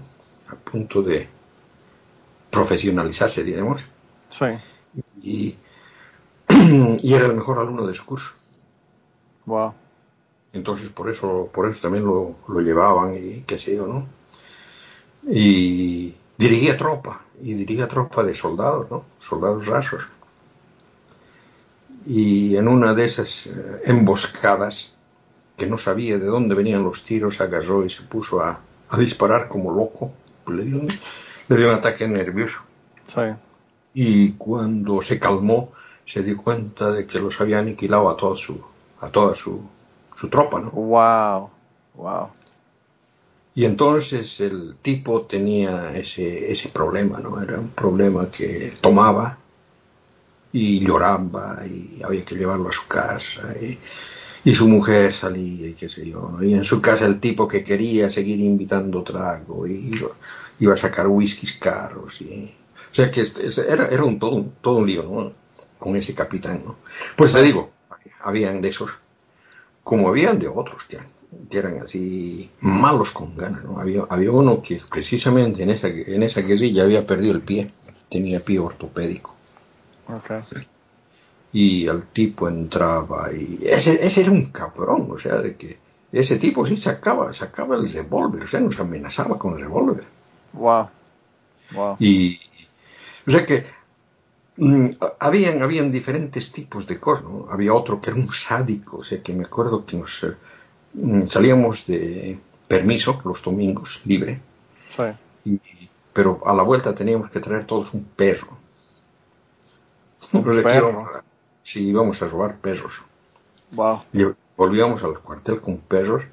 A punto de profesionalizarse, diremos. Sí. Y, <clears throat> y era el mejor alumno de su curso. Wow. Entonces por eso, por eso también lo, lo llevaban y qué sé yo, ¿no? Y dirigía tropa, y dirigía tropa de soldados, ¿no? Soldados rasos. Y en una de esas eh, emboscadas, que no sabía de dónde venían los tiros, agarró y se puso a, a disparar como loco. Le dio, un, le dio un ataque nervioso. Sí. Y cuando se calmó, se dio cuenta de que los había aniquilado a toda su, a toda su, su tropa, ¿no? Wow. Wow. Y entonces el tipo tenía ese, ese problema, ¿no? Era un problema que tomaba y lloraba y había que llevarlo a su casa y, y su mujer salía y qué sé yo, ¿no? Y en su casa el tipo que quería seguir invitando trago y iba, a sacar whiskies caros y... O sea que este- era, era un, todo, un, todo un lío, ¿no? Con ese capitán, ¿no? Pues te digo, habían de esos, como habían de otros que que eran así malos con ganas, ¿no? Había, había uno que precisamente en esa, en esa guerrilla había perdido el pie, tenía pie ortopédico. Ok. Y el tipo entraba y ese, ese era un cabrón, o sea, de que ese tipo sí sacaba, sacaba el revólver, o sea, nos amenazaba con el revólver. Wow. Wow. Y, o sea que habían, habían diferentes tipos de cosas, ¿no? Había otro que era un sádico, o sea, que me acuerdo que nos eh, mm, salíamos de permiso los domingos, libre, Sí. y- pero a la vuelta teníamos que traer todos un perro. Un perro. sí, íbamos a robar perros. Wow. Y volvíamos al cuartel con perros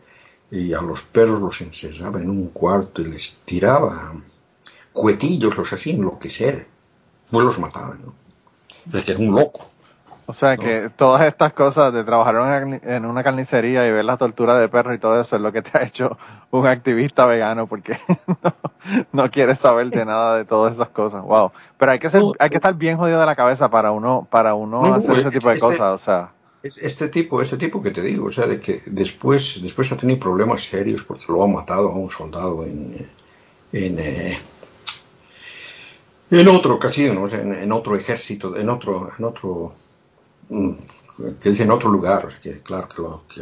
y a los perros los encerraba en un cuarto y les tiraba cuetillos, los hacía enloquecer. Pues los mataban, ¿no? Es que un loco. O sea que todas estas cosas de trabajar en una, carnicería y ver la tortura de perros y todo eso es lo que te ha hecho un activista vegano porque <laughs> no, no quieres saber de nada de todas esas cosas. Wow. Pero hay que ser, hay que estar bien jodido de la cabeza para uno, para uno No, no, hacer ese es- tipo de es- cosas. O sea, Es- Este tipo, este tipo que te digo, o sea, de que después, después ha tenido problemas serios porque lo ha matado a un soldado en, en, eh, en otra ocasión, o sea, en, en otro ejército, en otro, en otro, mm, que es en otro lugar, que claro que, lo- que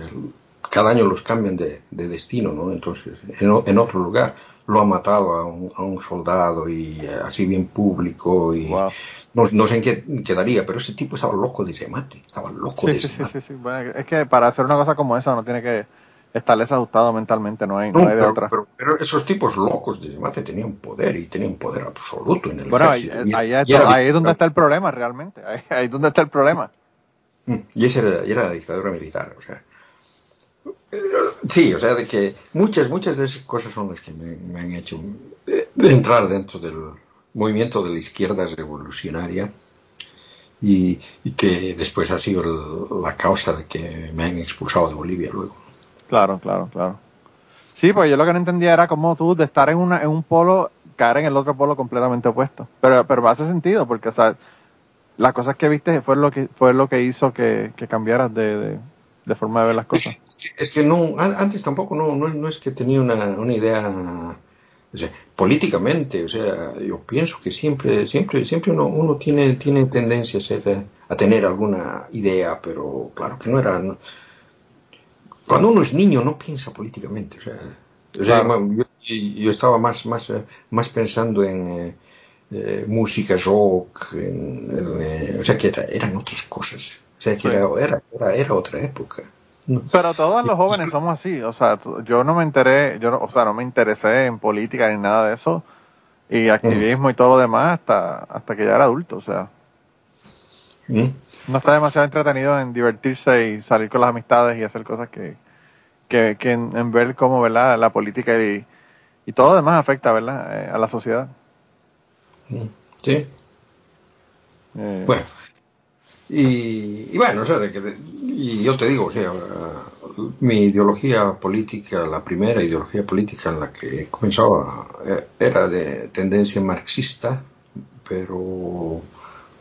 cada año los cambian de, de destino, ¿no? Entonces, en, en otro lugar lo ha matado a un, a un soldado y eh, así bien público y wow. no, no sé en qué quedaría, pero ese tipo estaba loco de ese mate, estaba loco Sí, de ese sí, mate. sí, sí. Bueno, es que para hacer una cosa como esa uno tiene que estarles ajustado mentalmente, no hay, no No, hay de pero, otra. pero- pero esos tipos locos de ese mate tenían poder y tenían poder absoluto en el bueno, ahí, ejército. Ahí es, era ahí es donde está el problema realmente, ahí, ahí es donde está el problema. Mm, Y esa era, era la dictadura militar, o sea. Eh, Sí, o sea, de que muchas, muchas de esas cosas son las que me, me han hecho eh, entrar dentro del movimiento de la izquierda revolucionaria y, y que después ha sido el- la causa de que me han expulsado de Bolivia luego. Claro, claro, claro. Sí, pues yo lo que no entendía era cómo tú de estar en, una, en un polo, caer en el otro polo completamente opuesto. Pero, pero hace sentido, porque o sea, las cosas que viste fue lo que fue lo que hizo que, que cambiaras de, de, de forma de ver las cosas. es que- no, an- antes tampoco no, no, no es que tenía una, una idea, políticamente, o sea, yo pienso que siempre, siempre, siempre uno, uno tiene, tiene tendencia a, ser, a tener alguna idea, pero claro que no era, cuando uno es niño no piensa políticamente, o sea, o sea, Claro. bueno, yo, yo estaba más, más, más pensando en eh, eh, música rock, en- en, eh, o sea, que era- eran otras cosas, o sea, que Sí. era, era, era, era otra época. Pero todos los jóvenes somos así, o sea, yo no me enteré, yo no, o sea, no me interesé en política ni nada de eso, y activismo y todo lo demás hasta, hasta que ya era adulto, o sea, ¿Mm? No está demasiado entretenido en divertirse y salir con las amistades y hacer cosas que, que, que en, en ver cómo, ¿verdad? La política y, y todo lo demás afecta, ¿verdad? Eh, a la sociedad. Mm, Sí, Eh, bueno. Y, y bueno, o sea, de que, de- y yo te digo, o sea, mi ideología política, la primera ideología política en la que comenzaba, eh, era de tendencia marxista, pero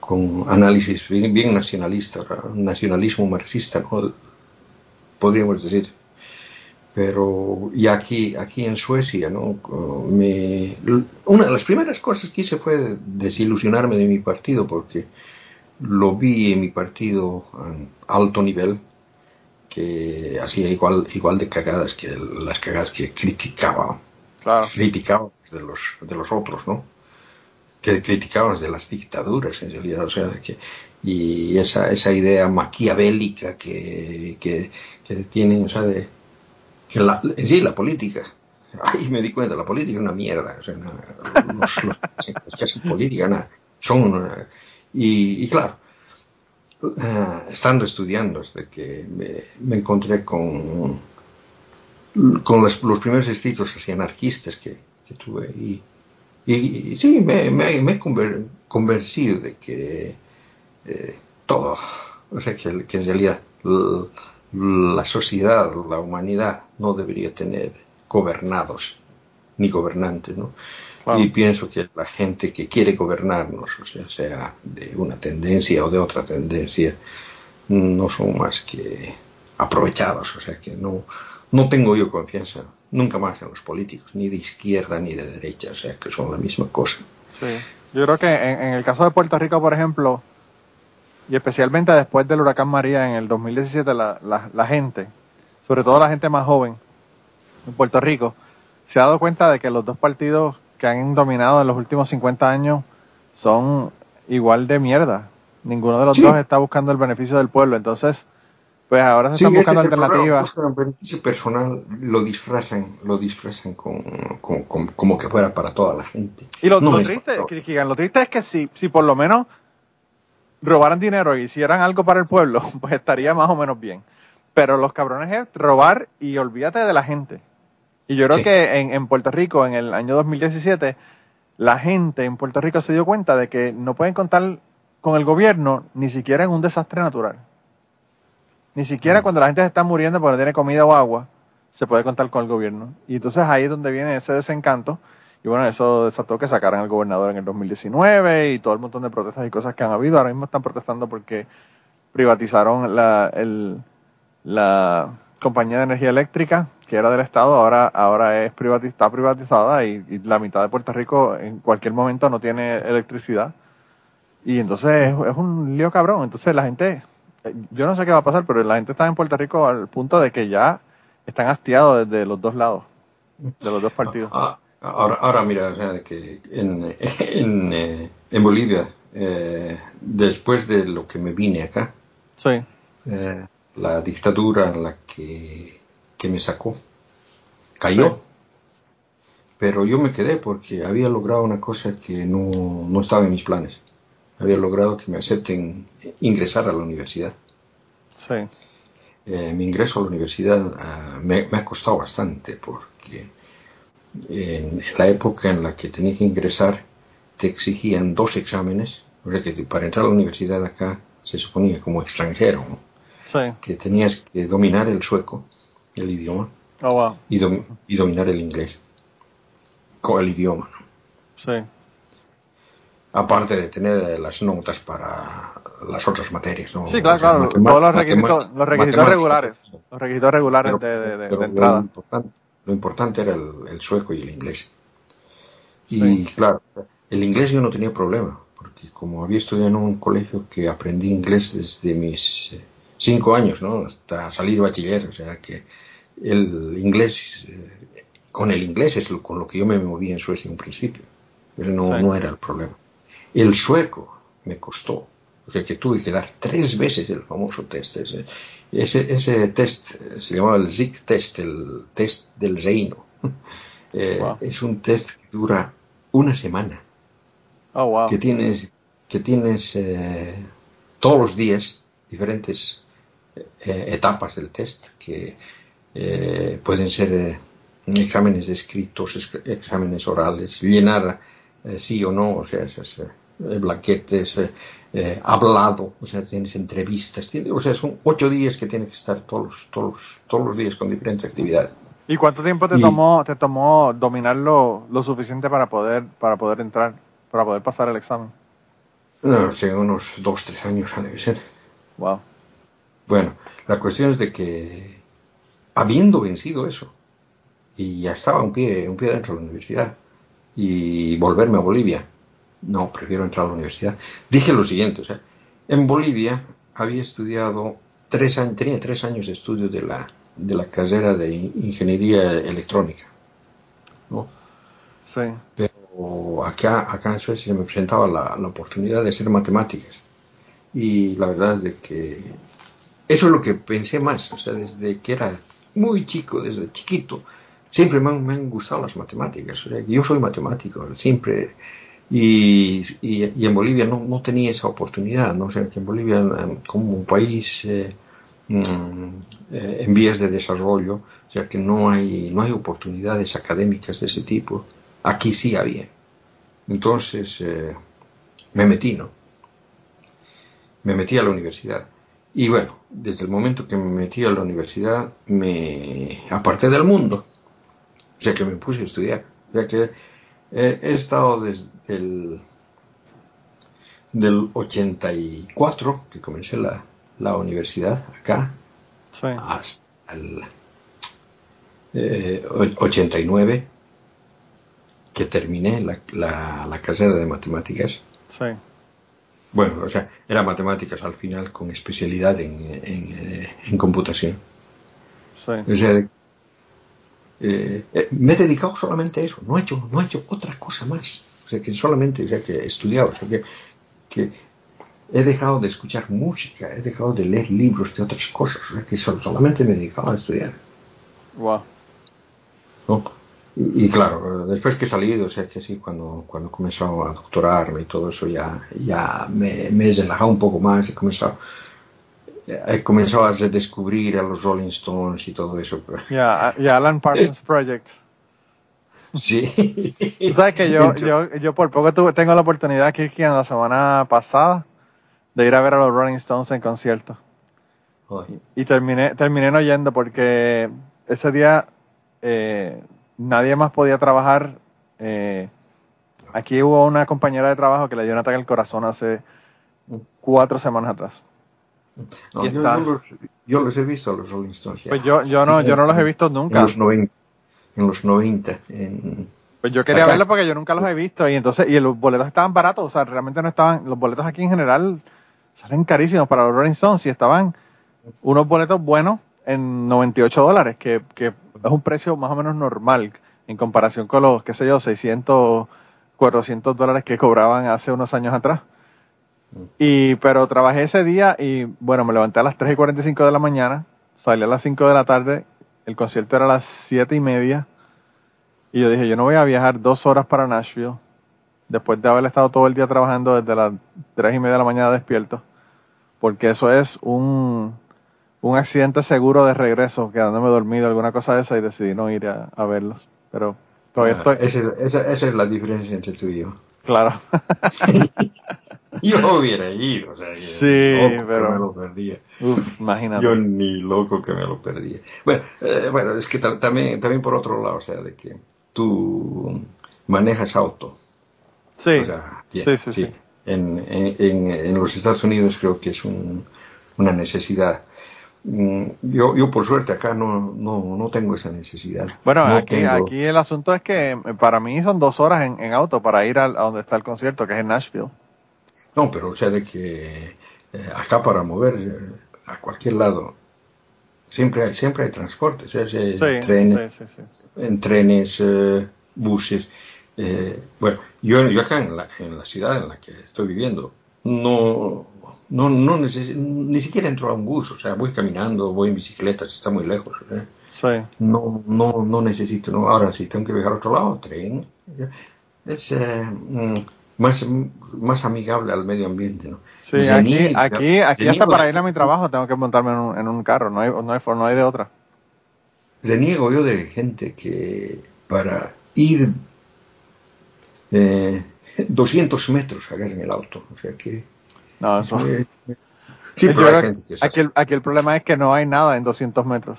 con análisis bien, bien nacionalista, nacionalismo marxista, ¿no? podríamos decir. Pero y aquí, aquí en Suecia, ¿no? Me- una de las primeras cosas que hice fue desilusionarme de mi partido porque lo vi en mi partido a alto nivel que hacía igual, igual de cagadas que las cagadas que criticaba, claro, criticaba de los, de los otros, ¿no? Que criticaban de las dictaduras en realidad, o sea, que, y esa, esa idea maquiavélica que, que, tienen, o sea, de, la, en sí la política, ahí me di cuenta, la política es una mierda, o sea, no, los, que hacen política, nada, son, una- y, claro, eh, estando estudiando, hasta que me, encontré con, con los, los primeros escritos así anarquistas que, que tuve y, y, y sí, me, me, me he conver- convencido de que eh, todo, o sea, que, que en realidad la sociedad, la humanidad no debería tener gobernados ni gobernantes, ¿no? claro. Y pienso que la gente que quiere gobernarnos, o sea, sea de una tendencia o de otra tendencia, no son más que aprovechados. O sea, que no, no tengo yo confianza nunca más en los políticos, ni de izquierda ni de derecha, o sea, que son la misma cosa. Sí. Yo creo que en, en el caso de Puerto Rico, por ejemplo, y especialmente después del huracán María en el 2017, la, la, la gente, sobre todo la gente más joven en Puerto Rico, se ha dado cuenta de que los dos partidos que han dominado en los últimos 50 años son igual de mierda. Ninguno de los Sí. dos está buscando el beneficio del pueblo. Entonces, pues ahora se Sí, están ese buscando es el problema, alternativas. beneficio personal lo disfrazan, lo disfrazan con, con- con- como que fuera para toda la gente. Y lo, No lo triste, Kirkigan, lo triste es que si, si por lo menos robaran dinero y hicieran algo para el pueblo, <laughs> pues estaría más o menos bien. Pero los cabrones es robar y olvídate de la gente. Y yo creo Sí. que en, en Puerto Rico, en el año 2017, la gente en Puerto Rico se dio cuenta de que no pueden contar con el gobierno ni siquiera en un desastre natural. Ni siquiera cuando la gente se está muriendo porque no tiene comida o agua, se puede contar con el gobierno. Y entonces ahí es donde viene ese desencanto. Y bueno, eso desató que sacaran al gobernador en el 2019 y todo el montón de protestas y cosas que han habido. Ahora mismo están protestando porque privatizaron la, el- la compañía de energía eléctrica que era del Estado, ahora, ahora es privati- está privatizada y, y la mitad de Puerto Rico en cualquier momento no tiene electricidad. Y entonces es, es un lío cabrón. Entonces la gente, yo no sé qué va a pasar, pero la gente está en Puerto Rico al punto de que ya están hastiados desde los dos lados, de los dos partidos. Ah, ahora, ahora mira, o sea, que en, en, eh, en Bolivia eh, después de lo que me vine acá, Sí. eh, la dictadura en la que, que me sacó cayó. Sí. Pero yo me quedé porque había logrado una cosa que no, no estaba en mis planes. Había logrado que me acepten ingresar a la universidad. Sí. Eh, mi ingreso a la universidad ah, me, me ha costado bastante porque en, en la época en la que tenía que ingresar te exigían dos exámenes, o sea que para entrar a la universidad acá se suponía como extranjero, ¿no? Sí. que tenías que dominar el sueco, el idioma, Oh, wow. y, dom- y dominar el inglés, con el idioma, ¿no? Sí. Aparte de tener eh, las notas para las otras materias. ¿no? Sí, claro, O sea, claro. Todos los requisitos, los requisitos regulares. Los requisitos regulares pero- de, de- de- pero de Lo entrada. importante, lo importante era el, el sueco y el inglés. Y Sí. claro, el inglés yo no tenía problema, porque como había estudiado en un colegio que aprendí inglés desde mis eh, cinco años, ¿no? Hasta salir bachiller, o sea que el inglés, eh, con el inglés es lo- con lo que yo me moví en Suecia en un principio. Eso no, Sí. no era el problema. El sueco me costó. O sea que tuve que dar tres veces el famoso test. Ese, ese, ese test eh, se llamaba el ZIC test, el test del reino. <laughs> Eh, Wow. Es un test que dura una semana, Oh, wow. que tienes, que tienes eh, todos los días diferentes eh, etapas del test, que eh, pueden ser eh, exámenes escritos, es- exámenes orales, llenar eh, sí o no, o sea, eh, blanquetes, eh, eh, hablado, o sea, tienes entrevistas, tiene- o sea, son ocho días que tienes que estar todos, los- todos, todos los días con diferentes actividades. ¿Y cuánto tiempo te Y- tomó te tomó dominarlo lo suficiente para poder para poder entrar, para poder pasar el examen? No sé, unos dos, tres años ha de ser. Wow. Bueno, la cuestión es de que habiendo vencido eso, y ya estaba un pie, un pie dentro de la universidad, y volverme a Bolivia, no, prefiero entrar a la universidad, dije lo siguiente, o sea, en Bolivia había estudiado tres años, tenía tres años de estudio de la, de la carrera de ingeniería electrónica, ¿no? Sí. pero acá, acá en Suecia me presentaba la, la oportunidad de hacer matemáticas. Y la verdad es de que eso es lo que pensé más, o sea, desde que era muy chico, desde chiquito, siempre me han, gustado las matemáticas. O sea, yo soy matemático, siempre. Y, y, en Bolivia no, no tenía esa oportunidad, ¿no? O sea, que en Bolivia, eh, como un país eh, mm, eh, en vías de desarrollo, o sea, que no hay, no hay oportunidades académicas de ese tipo. Aquí sí había. Entonces eh, me metí, ¿no? Me metí a la universidad. Y bueno, desde el momento que me metí a la universidad me aparté del mundo. O sea que me puse a estudiar. O sea que eh, he estado desde el del 84, que comencé la, la universidad acá, Sí. hasta el eh, o- 89, que terminé la, la, la carrera de matemáticas. Sí. Bueno, o sea, era matemáticas al final con especialidad en, en, eh, en computación. Sí. O sea, eh, eh, me he dedicado solamente a eso, no he hecho, no he hecho otra cosa más. O sea, que solamente, o sea, que he estudiado, o sea, que, que he dejado de escuchar música, he dejado de leer libros de otras cosas, o sea, que sol- solamente me he dedicado a estudiar. Wow. ¿no? Y, y claro, después que he salido, o sea, que sí, cuando, cuando he comenzado a doctorarme y todo eso, ya, ya me, me he relajado un poco más, he comenzado, he comenzado a redescubrir a los Rolling Stones y todo eso. Ya, ya Alan Parsons Project. <laughs> Sí. Tú sabes que yo, yo, yo por poco tuve, tengo la oportunidad aquí en la semana pasada de ir a ver a los Rolling Stones en concierto. Ay, Y terminé, terminé no yendo porque ese día eh, nadie más podía trabajar. eh, aquí hubo una compañera de trabajo que le dio un ataque al corazón hace cuatro semanas atrás. No, yo, los, yo los he visto a los Rolling Stones. ya. Pues yo, yo no, yo no los he visto En nunca. los 90. En los 90 en- Pues yo quería Acá. verlo porque yo nunca los he visto y entonces y los boletos estaban baratos, o sea, realmente no estaban, los boletos aquí en general salen carísimos para los Rolling Stones y estaban unos boletos buenos en 98 dólares, que, que es un precio más o menos normal en comparación con los, qué sé yo, 600, 400 dólares que cobraban hace unos años atrás. Y, pero trabajé ese día y bueno, me levanté a las 3 y 45 de la mañana, salí a las 5 de la tarde, el concierto era a las 7 y media y yo dije, yo no voy a viajar dos horas para Nashville después de haber estado todo el día trabajando desde las 3 y media de la mañana despierto, porque eso es un, un accidente seguro de regreso, quedándome dormido, alguna cosa de esa y decidí no ir a, a verlos. Pero todavía Ah, estoy... esa, esa- esa es la diferencia entre tú y yo. Claro. <laughs> Yo hubiera ido, o sea, que Sí, loco que pero- me lo perdía. Uf, imagínate. Yo ni loco que me lo perdía. Bueno, eh, bueno es que ta- también, también por otro lado, o sea, de que tú manejas auto. Sí, O sea, bien, sí, sí, sí. En, en, en- en los Estados Unidos creo que es un- una necesidad. Mm, Yo, yo por suerte acá no, no, no tengo esa necesidad. Bueno, No aquí, tengo- aquí el asunto es que eh, para mí son dos horas en, en auto para ir al- a donde está el concierto, que es en Nashville. No, pero o sea, de que eh, acá para mover eh, a cualquier lado siempre hay, siempre hay transporte, o sea, se- Sí, trenes, sí, sí, en trenes, eh, buses. eh, bueno, yo, yo acá en la, en la ciudad en la que estoy viviendo no, no, no necesi- ni siquiera entro a un bus, o sea, voy caminando, voy en bicicleta, si está muy lejos. ¿eh? Sí. No, no, no necesito, no. Ahora si tengo que viajar a otro lado, tren. Es eh, mm, más, más amigable al medio ambiente, ¿no? Sí, aquí, aquí, aquí hasta para ir a mi trabajo tengo que montarme en un, en un carro, no hay, no, hay, no hay de otra. Reniego yo de gente que para ir eh, 200 metros agarran el auto. O sea que. No, eso. es- Sí, pero hay gente que aquí, el, aquí el problema es que no hay nada en 200 metros.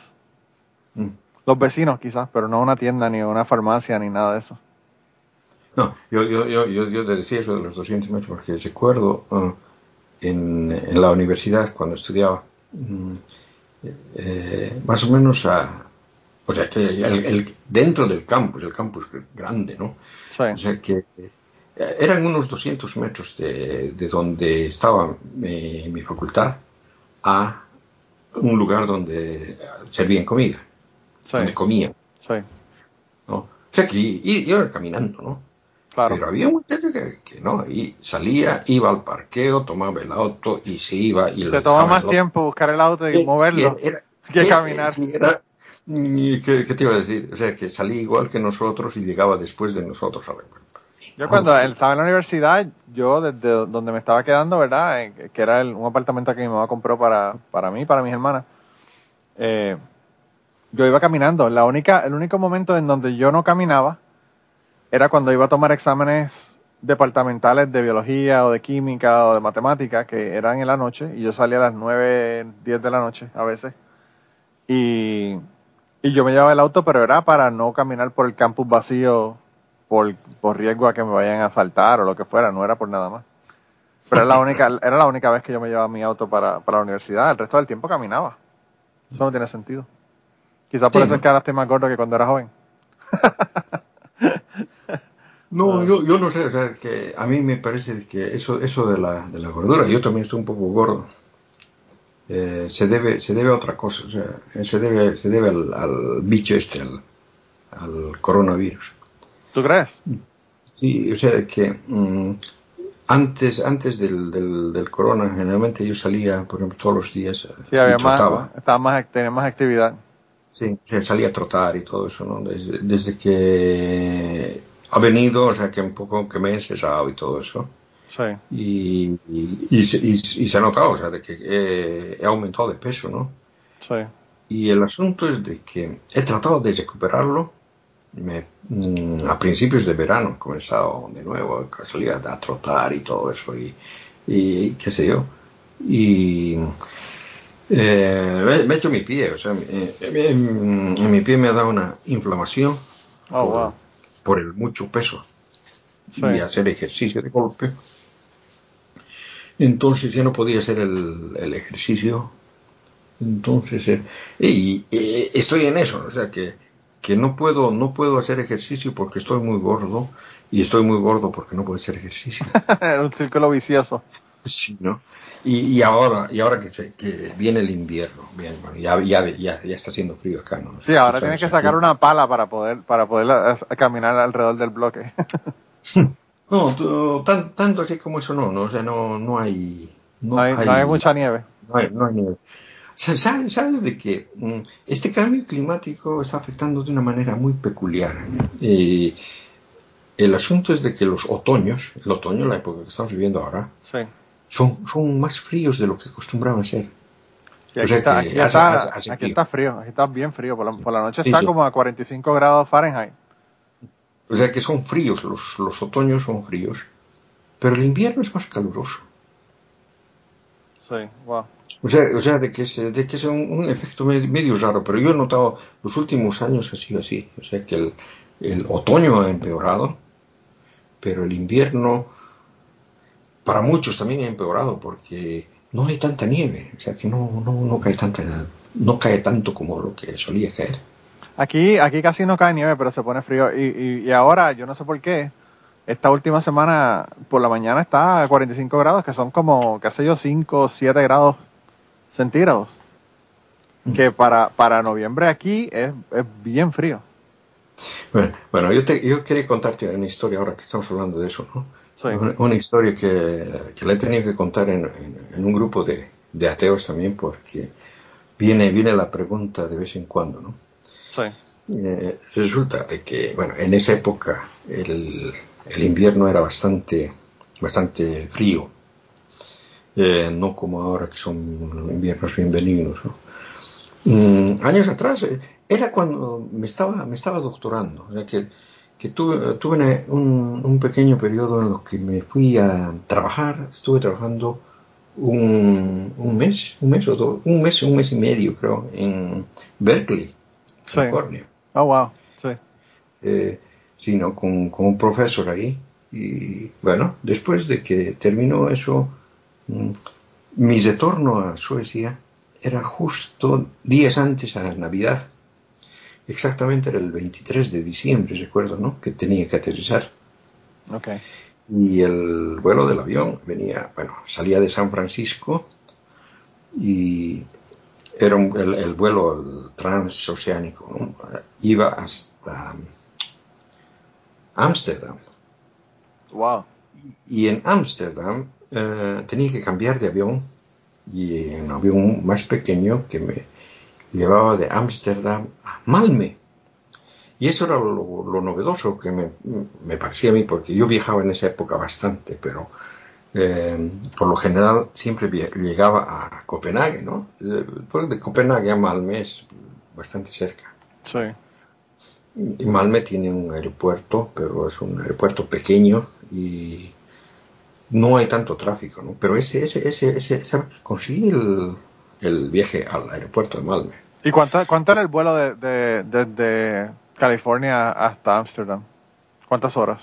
Mm. Los vecinos quizás, pero no una tienda, ni una farmacia, ni nada de eso. No, yo, yo, yo, yo, yo te decía eso de los 200 metros porque recuerdo ah, en, en la universidad cuando estudiaba, mm, eh, más o menos a, o sea que el, el- dentro del campus, el campus grande, ¿no? Sí. O sea que eh, eran unos 200 metros de, de donde estaba mi, mi facultad a un lugar donde servían comida, Sí, donde comían, sí, ¿no? O sea que y, yo iba caminando, ¿no? claro. Pero había un muchacho que, que no, y salía, iba al parqueo, tomaba el auto y se iba y lo Te toma más tiempo buscar el auto y moverlo era- que era- caminar. era- mm, ¿qué, qué te iba a decir? O sea, que salía igual que nosotros y llegaba después de nosotros. a ver, Yo cuando estaba en la universidad, yo desde donde me estaba quedando, ¿verdad? Eh, Que era el- un apartamento que mi mamá compró para, para mí, para mis hermanas. eh, yo iba caminando. La única, el único momento en donde yo no caminaba era cuando iba a tomar exámenes departamentales de biología o de química o de matemática, que eran en la noche, y yo salía a las 9, 10 de la noche a veces. Y, y yo me llevaba el auto, pero era para no caminar por el campus vacío por, por riesgo a que me vayan a asaltar o lo que fuera, no era por nada más. Pero era la única, <laughs> era la única vez que yo me llevaba mi auto para, para la universidad, el resto del tiempo caminaba. Eso no tiene sentido. Quizás por Sí, eso es que ahora estoy más gordo que cuando era joven. <laughs> No, yo, yo no sé, o sea, que a mí me parece que eso, eso de la, de la gordura, yo también estoy un poco gordo, eh, se debe, se debe a otra cosa, o sea, se debe, se debe al, al bicho este, al, al coronavirus. ¿Tú crees? Sí, o sea que mm, antes, antes del, del, del corona, generalmente yo salía, por ejemplo, todos los días eh, Sí, había y más, estaba más, tenía más actividad. Sí, o sea, salía a trotar y todo eso, ¿no? Desde, desde que ha venido, o sea, que un poco que me he cesado y todo eso. Sí, Y, y, y se, y- y se ha notado, o sea, de que he, he aumentado de peso, ¿no? sí. Y el asunto es de que he tratado de recuperarlo. Me- mm, a principios de verano he comenzado de nuevo a salir a, trotar y todo eso y, y qué sé yo. Y eh, me, he hecho mi pie, o sea, eh, en, en mi pie me ha dado una inflamación Oh, por, wow. por el mucho peso Sí. y hacer ejercicio de golpe. Entonces ya no podía hacer el, el ejercicio. Entonces, eh, y, estoy en eso, o sea que, que no puedo no puedo hacer ejercicio porque estoy muy gordo y estoy muy gordo porque no puedo hacer ejercicio. <laughs> Un círculo vicioso. Sí, ¿no? Y, y ahora y ahora que, se- que viene el invierno, bien, bueno, ya, ya, ya, ya está haciendo frío acá, ¿no? Sí, ahora tienes que sacar una pala para poder, para poder caminar alrededor del bloque. <laughs> No, tan- tanto así como eso no, no, o sea, no, no hay... No hay, no hay mucha nieve. no hay- no hay nieve. Sa- ¿Sabes, sabes de que mm, este cambio climático está afectando de una manera muy peculiar? Eh, el asunto es de que los otoños, el otoño, la época que estamos viviendo ahora, Sí. son, son más fríos de lo que acostumbraban ser. O aquí, sea está, que aquí, hace- está, hace- aquí frío. está frío, aquí está bien frío. Por la, por la noche Sí, está sí. como a 45 grados Fahrenheit. O sea que son fríos, los, los otoños son fríos, pero el invierno es más caluroso. Sí, wow. O sea, o sea de que es, de que es un, efecto me- medio raro, pero yo he notado los últimos años ha sido así. O sea que el, el otoño ha empeorado, pero el invierno para muchos también ha empeorado porque no hay tanta nieve. O sea que no, no, no cae tanta, no cae tanto como lo que solía caer. Aquí, aquí casi no cae nieve, pero se pone frío. Y, y, y ahora, yo no sé por qué, esta última semana por la mañana está a 45 grados, que son como, qué sé yo, 5 o 7 grados centígrados. Que para, para noviembre aquí es, es bien frío. Bueno, bueno yo, te- yo quería contarte una historia ahora que estamos hablando de eso, ¿no? Sí. Una, una historia que, que la he tenido que contar en, en- en un grupo de, de ateos también porque viene, viene la pregunta de vez en cuando, ¿no? Sí. Eh, resulta de que, bueno, en esa época el, el invierno era bastante, bastante frío, Eh, no como ahora que son inviernos bien benignos, ¿no? Mm, años atrás eh, era cuando me estaba, me estaba doctorando, o sea que, que tuve, tuve una- un, un pequeño periodo en lo que me fui a trabajar, estuve trabajando un, un mes, un mes o dos, un mes, un mes y medio creo, en Berkeley, Sí. California Oh, wow. Sí. eh, sino con, con un profesor ahí. Y bueno, después de que terminó eso, mi retorno a Suecia era justo días antes a Navidad. Exactamente era el 23 de diciembre, recuerdo, ¿no? Que tenía que aterrizar. Ok. Y el vuelo del avión venía, bueno, salía de San Francisco y era un- el, el vuelo transoceánico, ¿no? Iba hasta Ámsterdam. Wow. Y en Ámsterdam eh, tenía que cambiar de avión y un avión más pequeño que me llevaba de Ámsterdam a Malmö. Y eso era lo, lo novedoso que me, me parecía a mí, porque yo viajaba en esa época bastante, pero eh, por lo general siempre llegaba a Copenhague, ¿no? Eh, de Copenhague a Malmö es bastante cerca. Sí. Y Malmö tiene un aeropuerto, pero es un aeropuerto pequeño y no hay tanto tráfico, ¿no? Pero ese, ese, ese, ese, conseguí el, el viaje al aeropuerto de Malmö. ¿Y cuánto, cuánto era el vuelo de, de, desde California hasta Ámsterdam? ¿Cuántas horas?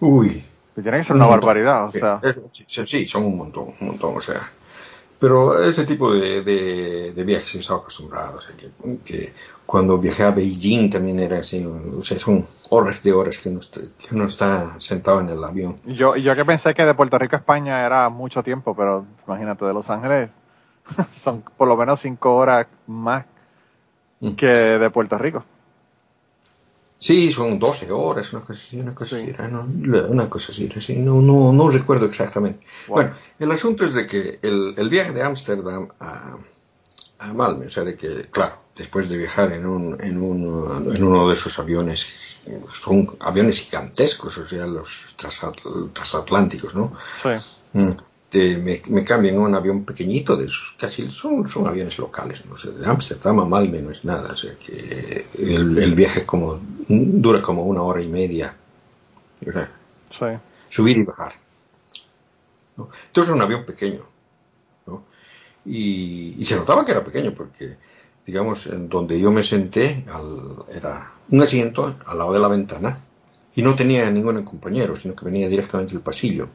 Uy. Que tiene que ser un una montón. barbaridad, o sea. Sí, sí, son un montón, un montón, o sea. Pero ese tipo de, de, de viajes yo estaba acostumbrado, o sea, que, que cuando viajé a Beijing también era así, o sea, son horas de horas que uno está, que uno está sentado en el avión. Yo, yo que pensé que de Puerto Rico a España era mucho tiempo, pero imagínate, de Los Ángeles <laughs> son por lo menos cinco horas más Mm. que de Puerto Rico. Sí, son 12 horas, una cosa así, una cosa Sí. así, ¿no? una cosa así, así, no, no, no recuerdo exactamente. Wow. Bueno, el asunto es de que el, el viaje de Ámsterdam a, a Malmö, o sea, de que, claro, después de viajar en, un, en, un, en uno de esos aviones, son aviones gigantescos, o sea, los transat- transatlánticos, ¿no? Sí. Mm, te- me, me cambian a un avión pequeñito de esos, casi son, son aviones locales, no sé, de Ámsterdam a Malmö no es nada, o sea que el, el viaje como dura como una hora y media, o sea, Sí. subir y bajar. ¿no? Entonces un avión pequeño, ¿no? y, y se notaba que era pequeño porque, digamos, en donde yo me senté al- era un asiento al lado de la ventana y no tenía ningún compañero, sino que venía directamente del pasillo.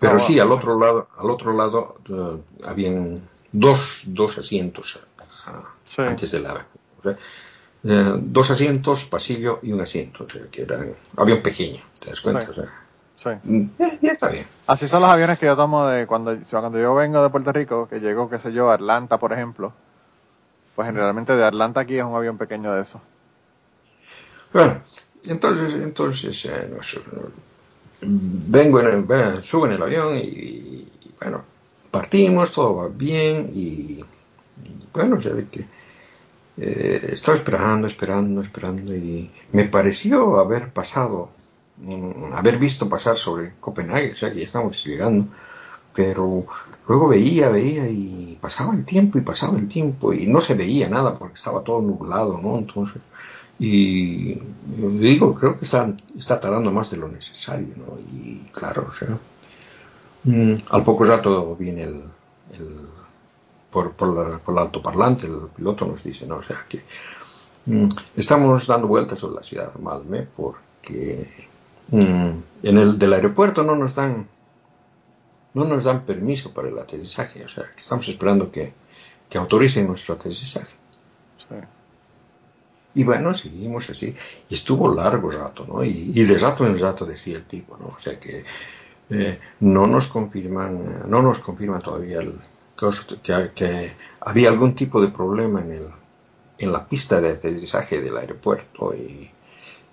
Pero sí, al otro lado, al otro lado eh, habían dos, dos asientos ah, Sí. antes de la... o sea, eh, dos asientos, pasillo y un asiento, o sea, que era avión pequeño, ¿te das cuenta? Sí. O sea, Sí. mm, eh, ya está bien. Así son los aviones que yo tomo de cuando, cuando yo vengo de Puerto Rico, que llego, qué sé yo, a Atlanta, por ejemplo. Pues generalmente de Atlanta aquí es un avión pequeño de eso. Bueno, entonces, entonces eh, vengo en el, ve- subo en el avión y, y, bueno, partimos, todo va bien y, y, bueno, sea, de que eh, estaba esperando, esperando, esperando y me pareció haber pasado, mm, haber visto pasar sobre Copenhague, o sea, que ya estamos llegando, pero luego veía, veía y pasaba el tiempo y pasaba el tiempo y no se veía nada porque estaba todo nublado, ¿no? Entonces, y digo, creo que está, está tardando más de lo necesario, ¿no? Y claro, o sea, mm, al poco rato viene el, el- por, por, la- por el altoparlante, el piloto nos dice, ¿no? O sea, que mm, estamos dando vueltas sobre la ciudad de Malmö porque mm, en el del aeropuerto no nos dan no nos dan permiso para el aterrizaje, o sea, que estamos esperando que, que autoricen nuestro aterrizaje. Sí. Y bueno, seguimos así. Y estuvo largo rato, ¿no? Y, y de rato en rato decía el tipo, ¿no? O sea que eh, no nos confirman, no nos confirman todavía el, que, que había algún tipo de problema en, el, en la pista de aterrizaje del aeropuerto y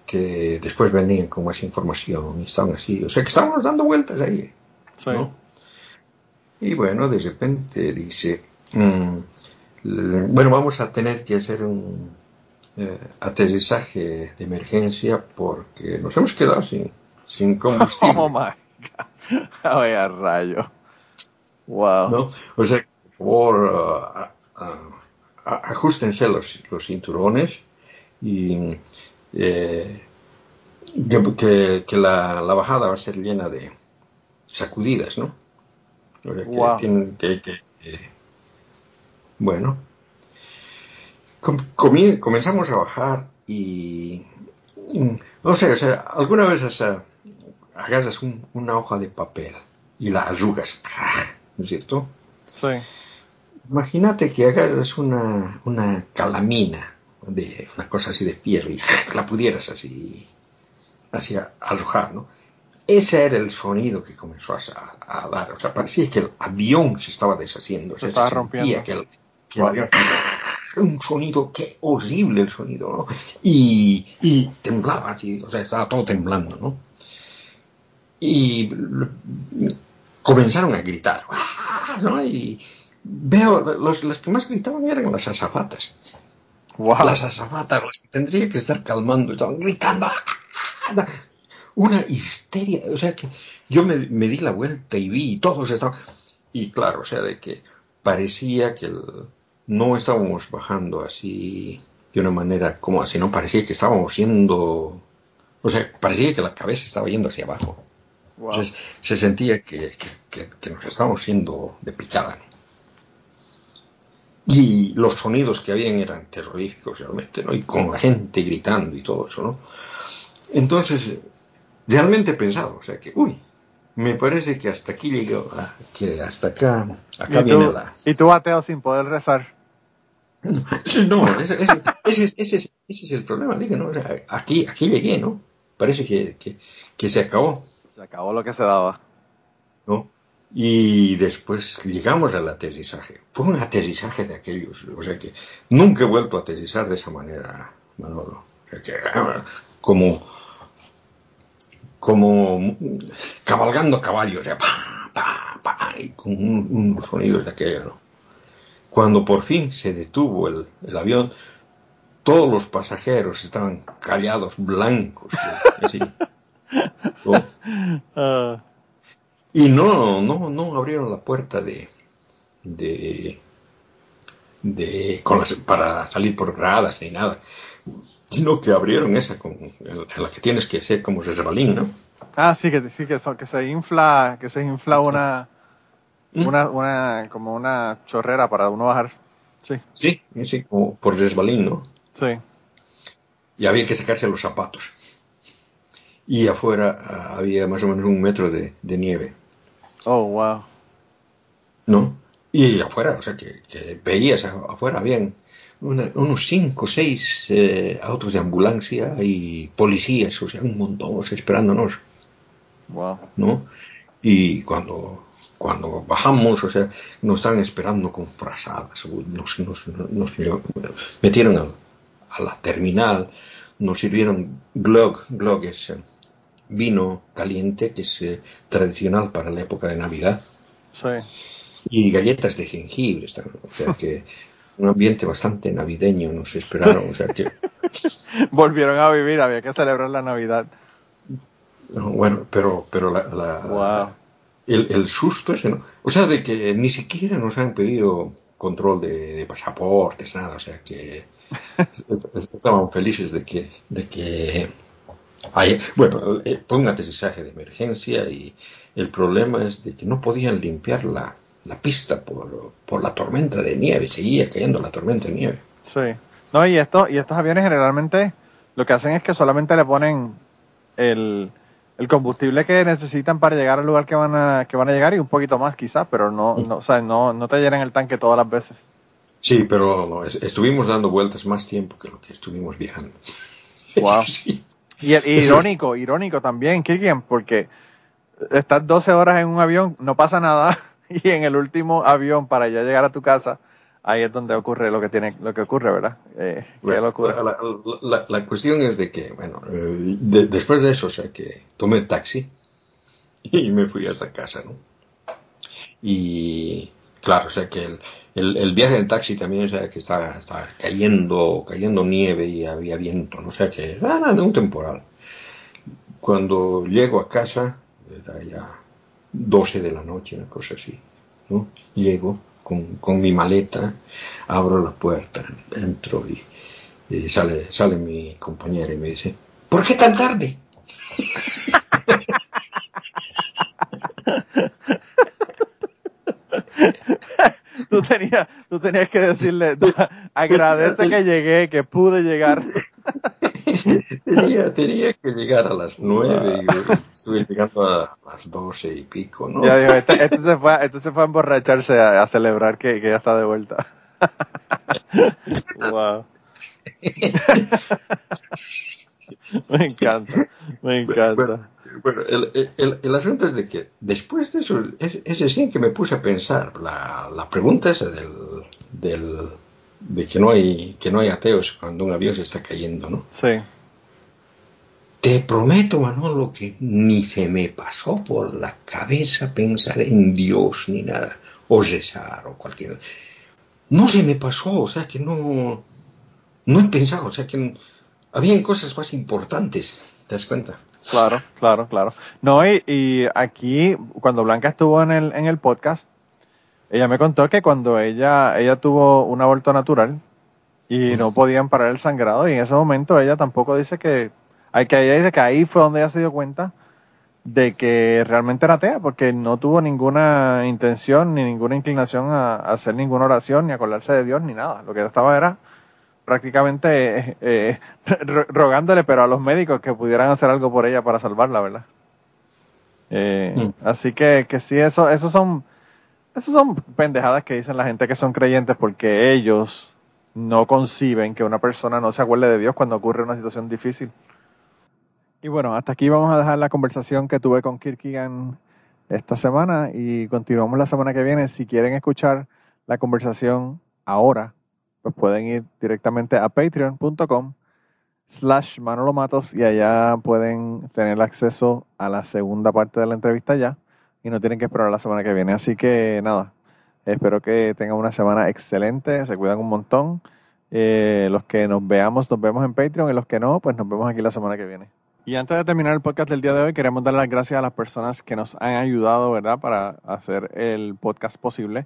que después venían con más información y estaban así. O sea que estábamos dando vueltas ahí. Sí. ¿no? Y bueno, de repente dice, mm, l- bueno, vamos a tener que hacer un eh, aterrizaje de emergencia porque nos hemos quedado sin, sin combustible. <laughs> Oh my god. <laughs> Ay, a rayo. Wow. ¿no? O sea, por favor, uh, ajustense los, los cinturones y eh, que, que- que la, la bajada va a ser llena de sacudidas, ¿no? O sea, que Wow. tienen que, que, eh, bueno, com- comenzamos a bajar y no sé, o sea, alguna vez agarras un- una hoja de papel y la arrugas, ¿no es cierto? Sí. Imagínate que agarras una, una calamina de una cosa así de fierro y la pudieras así, así arrojar, ¿no? Ese era el sonido que comenzó a, a dar. O sea, parecía que el avión se estaba deshaciendo. O sea, Se estaba rompiendo. Que el, que el avión- un sonido, qué horrible el sonido, ¿no? Y, y temblaba así, o sea, estaba todo temblando, ¿no? Y comenzaron a gritar, ¡ah! ¿no? Y veo, los, los que más gritaban eran las azafatas. Wow. Las azafatas, las que tendría que estar calmando, estaban gritando. ¡ah! Una histeria. O sea que yo me, me di la vuelta y vi y todos estaban. Y claro, o sea, de que parecía que el- no estábamos bajando así de una manera como así, no parecía que estábamos siendo. O sea, parecía que la cabeza estaba yendo hacia abajo. Wow. Entonces se sentía que, que- que- que nos estábamos siendo de picada. ¿no? Y los sonidos que habían eran terroríficos realmente, ¿no? Y con la gente gritando y todo eso, ¿no? Entonces, realmente he pensado, o sea que, uy, me parece que hasta aquí llegó, ah, que hasta acá, acá y, viene tú, la... y tú ateo sin poder rezar. <laughs> No, ese, ese- ese es- ese el problema, dije, ¿no? O sea, aquí, aquí llegué, ¿no? Parece que, que, que se acabó. Se acabó lo que se daba. ¿no? Y después llegamos al aterrizaje. Fue un aterrizaje de aquellos, o sea que nunca he vuelto a aterrizar de esa manera, Manolo. O sea que, ah, como, como cabalgando caballos, o sea, pa, pa, pa, y con un- unos sonidos de aquello, ¿no? Cuando por fin se detuvo el, el avión, todos los pasajeros estaban callados, blancos, así. ¿no? <laughs> Ah, Y no, no, no abrieron la puerta de, de, de con las- para salir por gradas ni nada, sino que abrieron esa con en la que tienes que hacer como resbalín, ¿no? Ah, sí, que, sí que, se infla, que se infla una. Una, una, como una chorrera para uno bajar. Sí, Sí, sí, como por resbalín, ¿no? sí. Y había que sacarse los zapatos. Y afuera ah, había más o menos un metro de, de nieve, Oh, wow. ¿no? Y afuera, o sea, que, que veías afuera, habían una- unos cinco o seis eh, autos de ambulancia y policías, o sea, un montón, o sea, esperándonos, Wow. ¿no? Y cuando, cuando bajamos, o sea, nos estaban esperando con frazadas, nos, nos, nos metieron al- a la terminal, nos sirvieron glog, glog es eh, vino caliente que es eh, tradicional para la época de Navidad. Sí. Y galletas de jengibre, o sea que un ambiente bastante navideño nos esperaron, o sea que... <laughs> Volvieron a vivir, había que celebrar la Navidad. Bueno, pero, pero la, el, susto ese, ¿no? O sea, de que ni siquiera nos han pedido control de, pasaportes, nada, o sea que estaban felices de que, de que hay, bueno, eh, fue un aterrizaje de emergencia y el problema es de que no podían limpiar la, la pista por, por la tormenta de nieve, seguía cayendo la tormenta de nieve. Sí. No, y, esto, y estos aviones generalmente lo que hacen es que solamente le ponen el, el combustible que necesitan para llegar al lugar que van a, que van a llegar y un poquito más quizás, pero no, no, o sea, no, no te llenan el tanque todas las veces. Sí, pero estuvimos dando vueltas más tiempo que lo que estuvimos viajando. <laughs> Wow. Y, irónico, irónico también, Kirkian, porque estás 12 horas en un avión, no pasa nada, <laughs> y en el último avión para ya llegar a tu casa, ahí es donde ocurre lo que tiene lo que ocurre, ¿verdad? Eh, la, cuestión es de que, bueno, eh, después de eso, o sea, que tomé el taxi y me fui hasta casa, ¿no? Y claro, o sea, que el, el, viaje en taxi también, o sea, que estaba, estaba, cayendo, cayendo nieve y había viento, ¿no? O sea, que era un temporal. Cuando llego a casa, era ya 12 de la noche, una cosa así, ¿no? Llego con, mi maleta, abro la puerta, entro y, sale, sale mi compañera y me dice, ¿por qué tan tarde? <laughs> <laughs> tú, tenías, tú tenías que decirle, <laughs> agradece que llegué, que pude llegar. <laughs> tenía, tenía que llegar a las nueve y estuve llegando a las doce y pico, ¿no? Ya digo, este, este, se, fue, este se fue a emborracharse a, celebrar que, que, ya está de vuelta. wow. <laughs> me encanta, me encanta. Bueno, el, el, el, asunto es de que después de eso, es, ese sí que me puse a pensar, la, la pregunta esa del, del de que no hay que no hay ateos cuando un avión se está cayendo, ¿no? Sí. Te prometo, Manolo, que ni se me pasó por la cabeza pensar en Dios ni nada, o César o cualquier. No se me pasó, o sea que no, no he pensado, o sea que habían cosas más importantes, ¿te das cuenta? Claro, claro, claro. No, y, y aquí, cuando Blanca estuvo en el, en el podcast, ella me contó que cuando ella, ella tuvo un aborto natural y no podían parar el sangrado y en ese momento ella tampoco dice que, hay que ella dice que ahí fue donde ella se dio cuenta de que realmente era atea porque no tuvo ninguna intención ni ninguna inclinación a, hacer ninguna oración ni a acordarse de Dios ni nada. Lo que estaba era prácticamente eh, eh, rogándole pero a los médicos que pudieran hacer algo por ella para salvarla, ¿verdad? Eh, mm. Así que, que sí, eso, esos son esas son pendejadas que dicen la gente que son creyentes porque ellos no conciben que una persona no se acuerde de Dios cuando ocurre una situación difícil. Y bueno, hasta aquí vamos a dejar la conversación que tuve con Kirkigan esta semana y continuamos la semana que viene. Si quieren escuchar la conversación ahora, pues pueden ir directamente a patreon.com slash Manolo Matos y allá pueden tener acceso a la segunda parte de la entrevista ya y no tienen que esperar la semana que viene. Así que nada, espero que tengan una semana excelente, se cuidan un montón. Eh, los que nos veamos, nos vemos en Patreon y los que no, pues nos vemos aquí la semana que viene. Y antes de terminar el podcast del día de hoy, queremos dar las gracias a las personas que nos han ayudado, ¿verdad?, para hacer el podcast posible.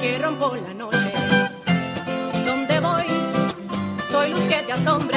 que rompo la noche. Donde voy, soy luz que te asombra.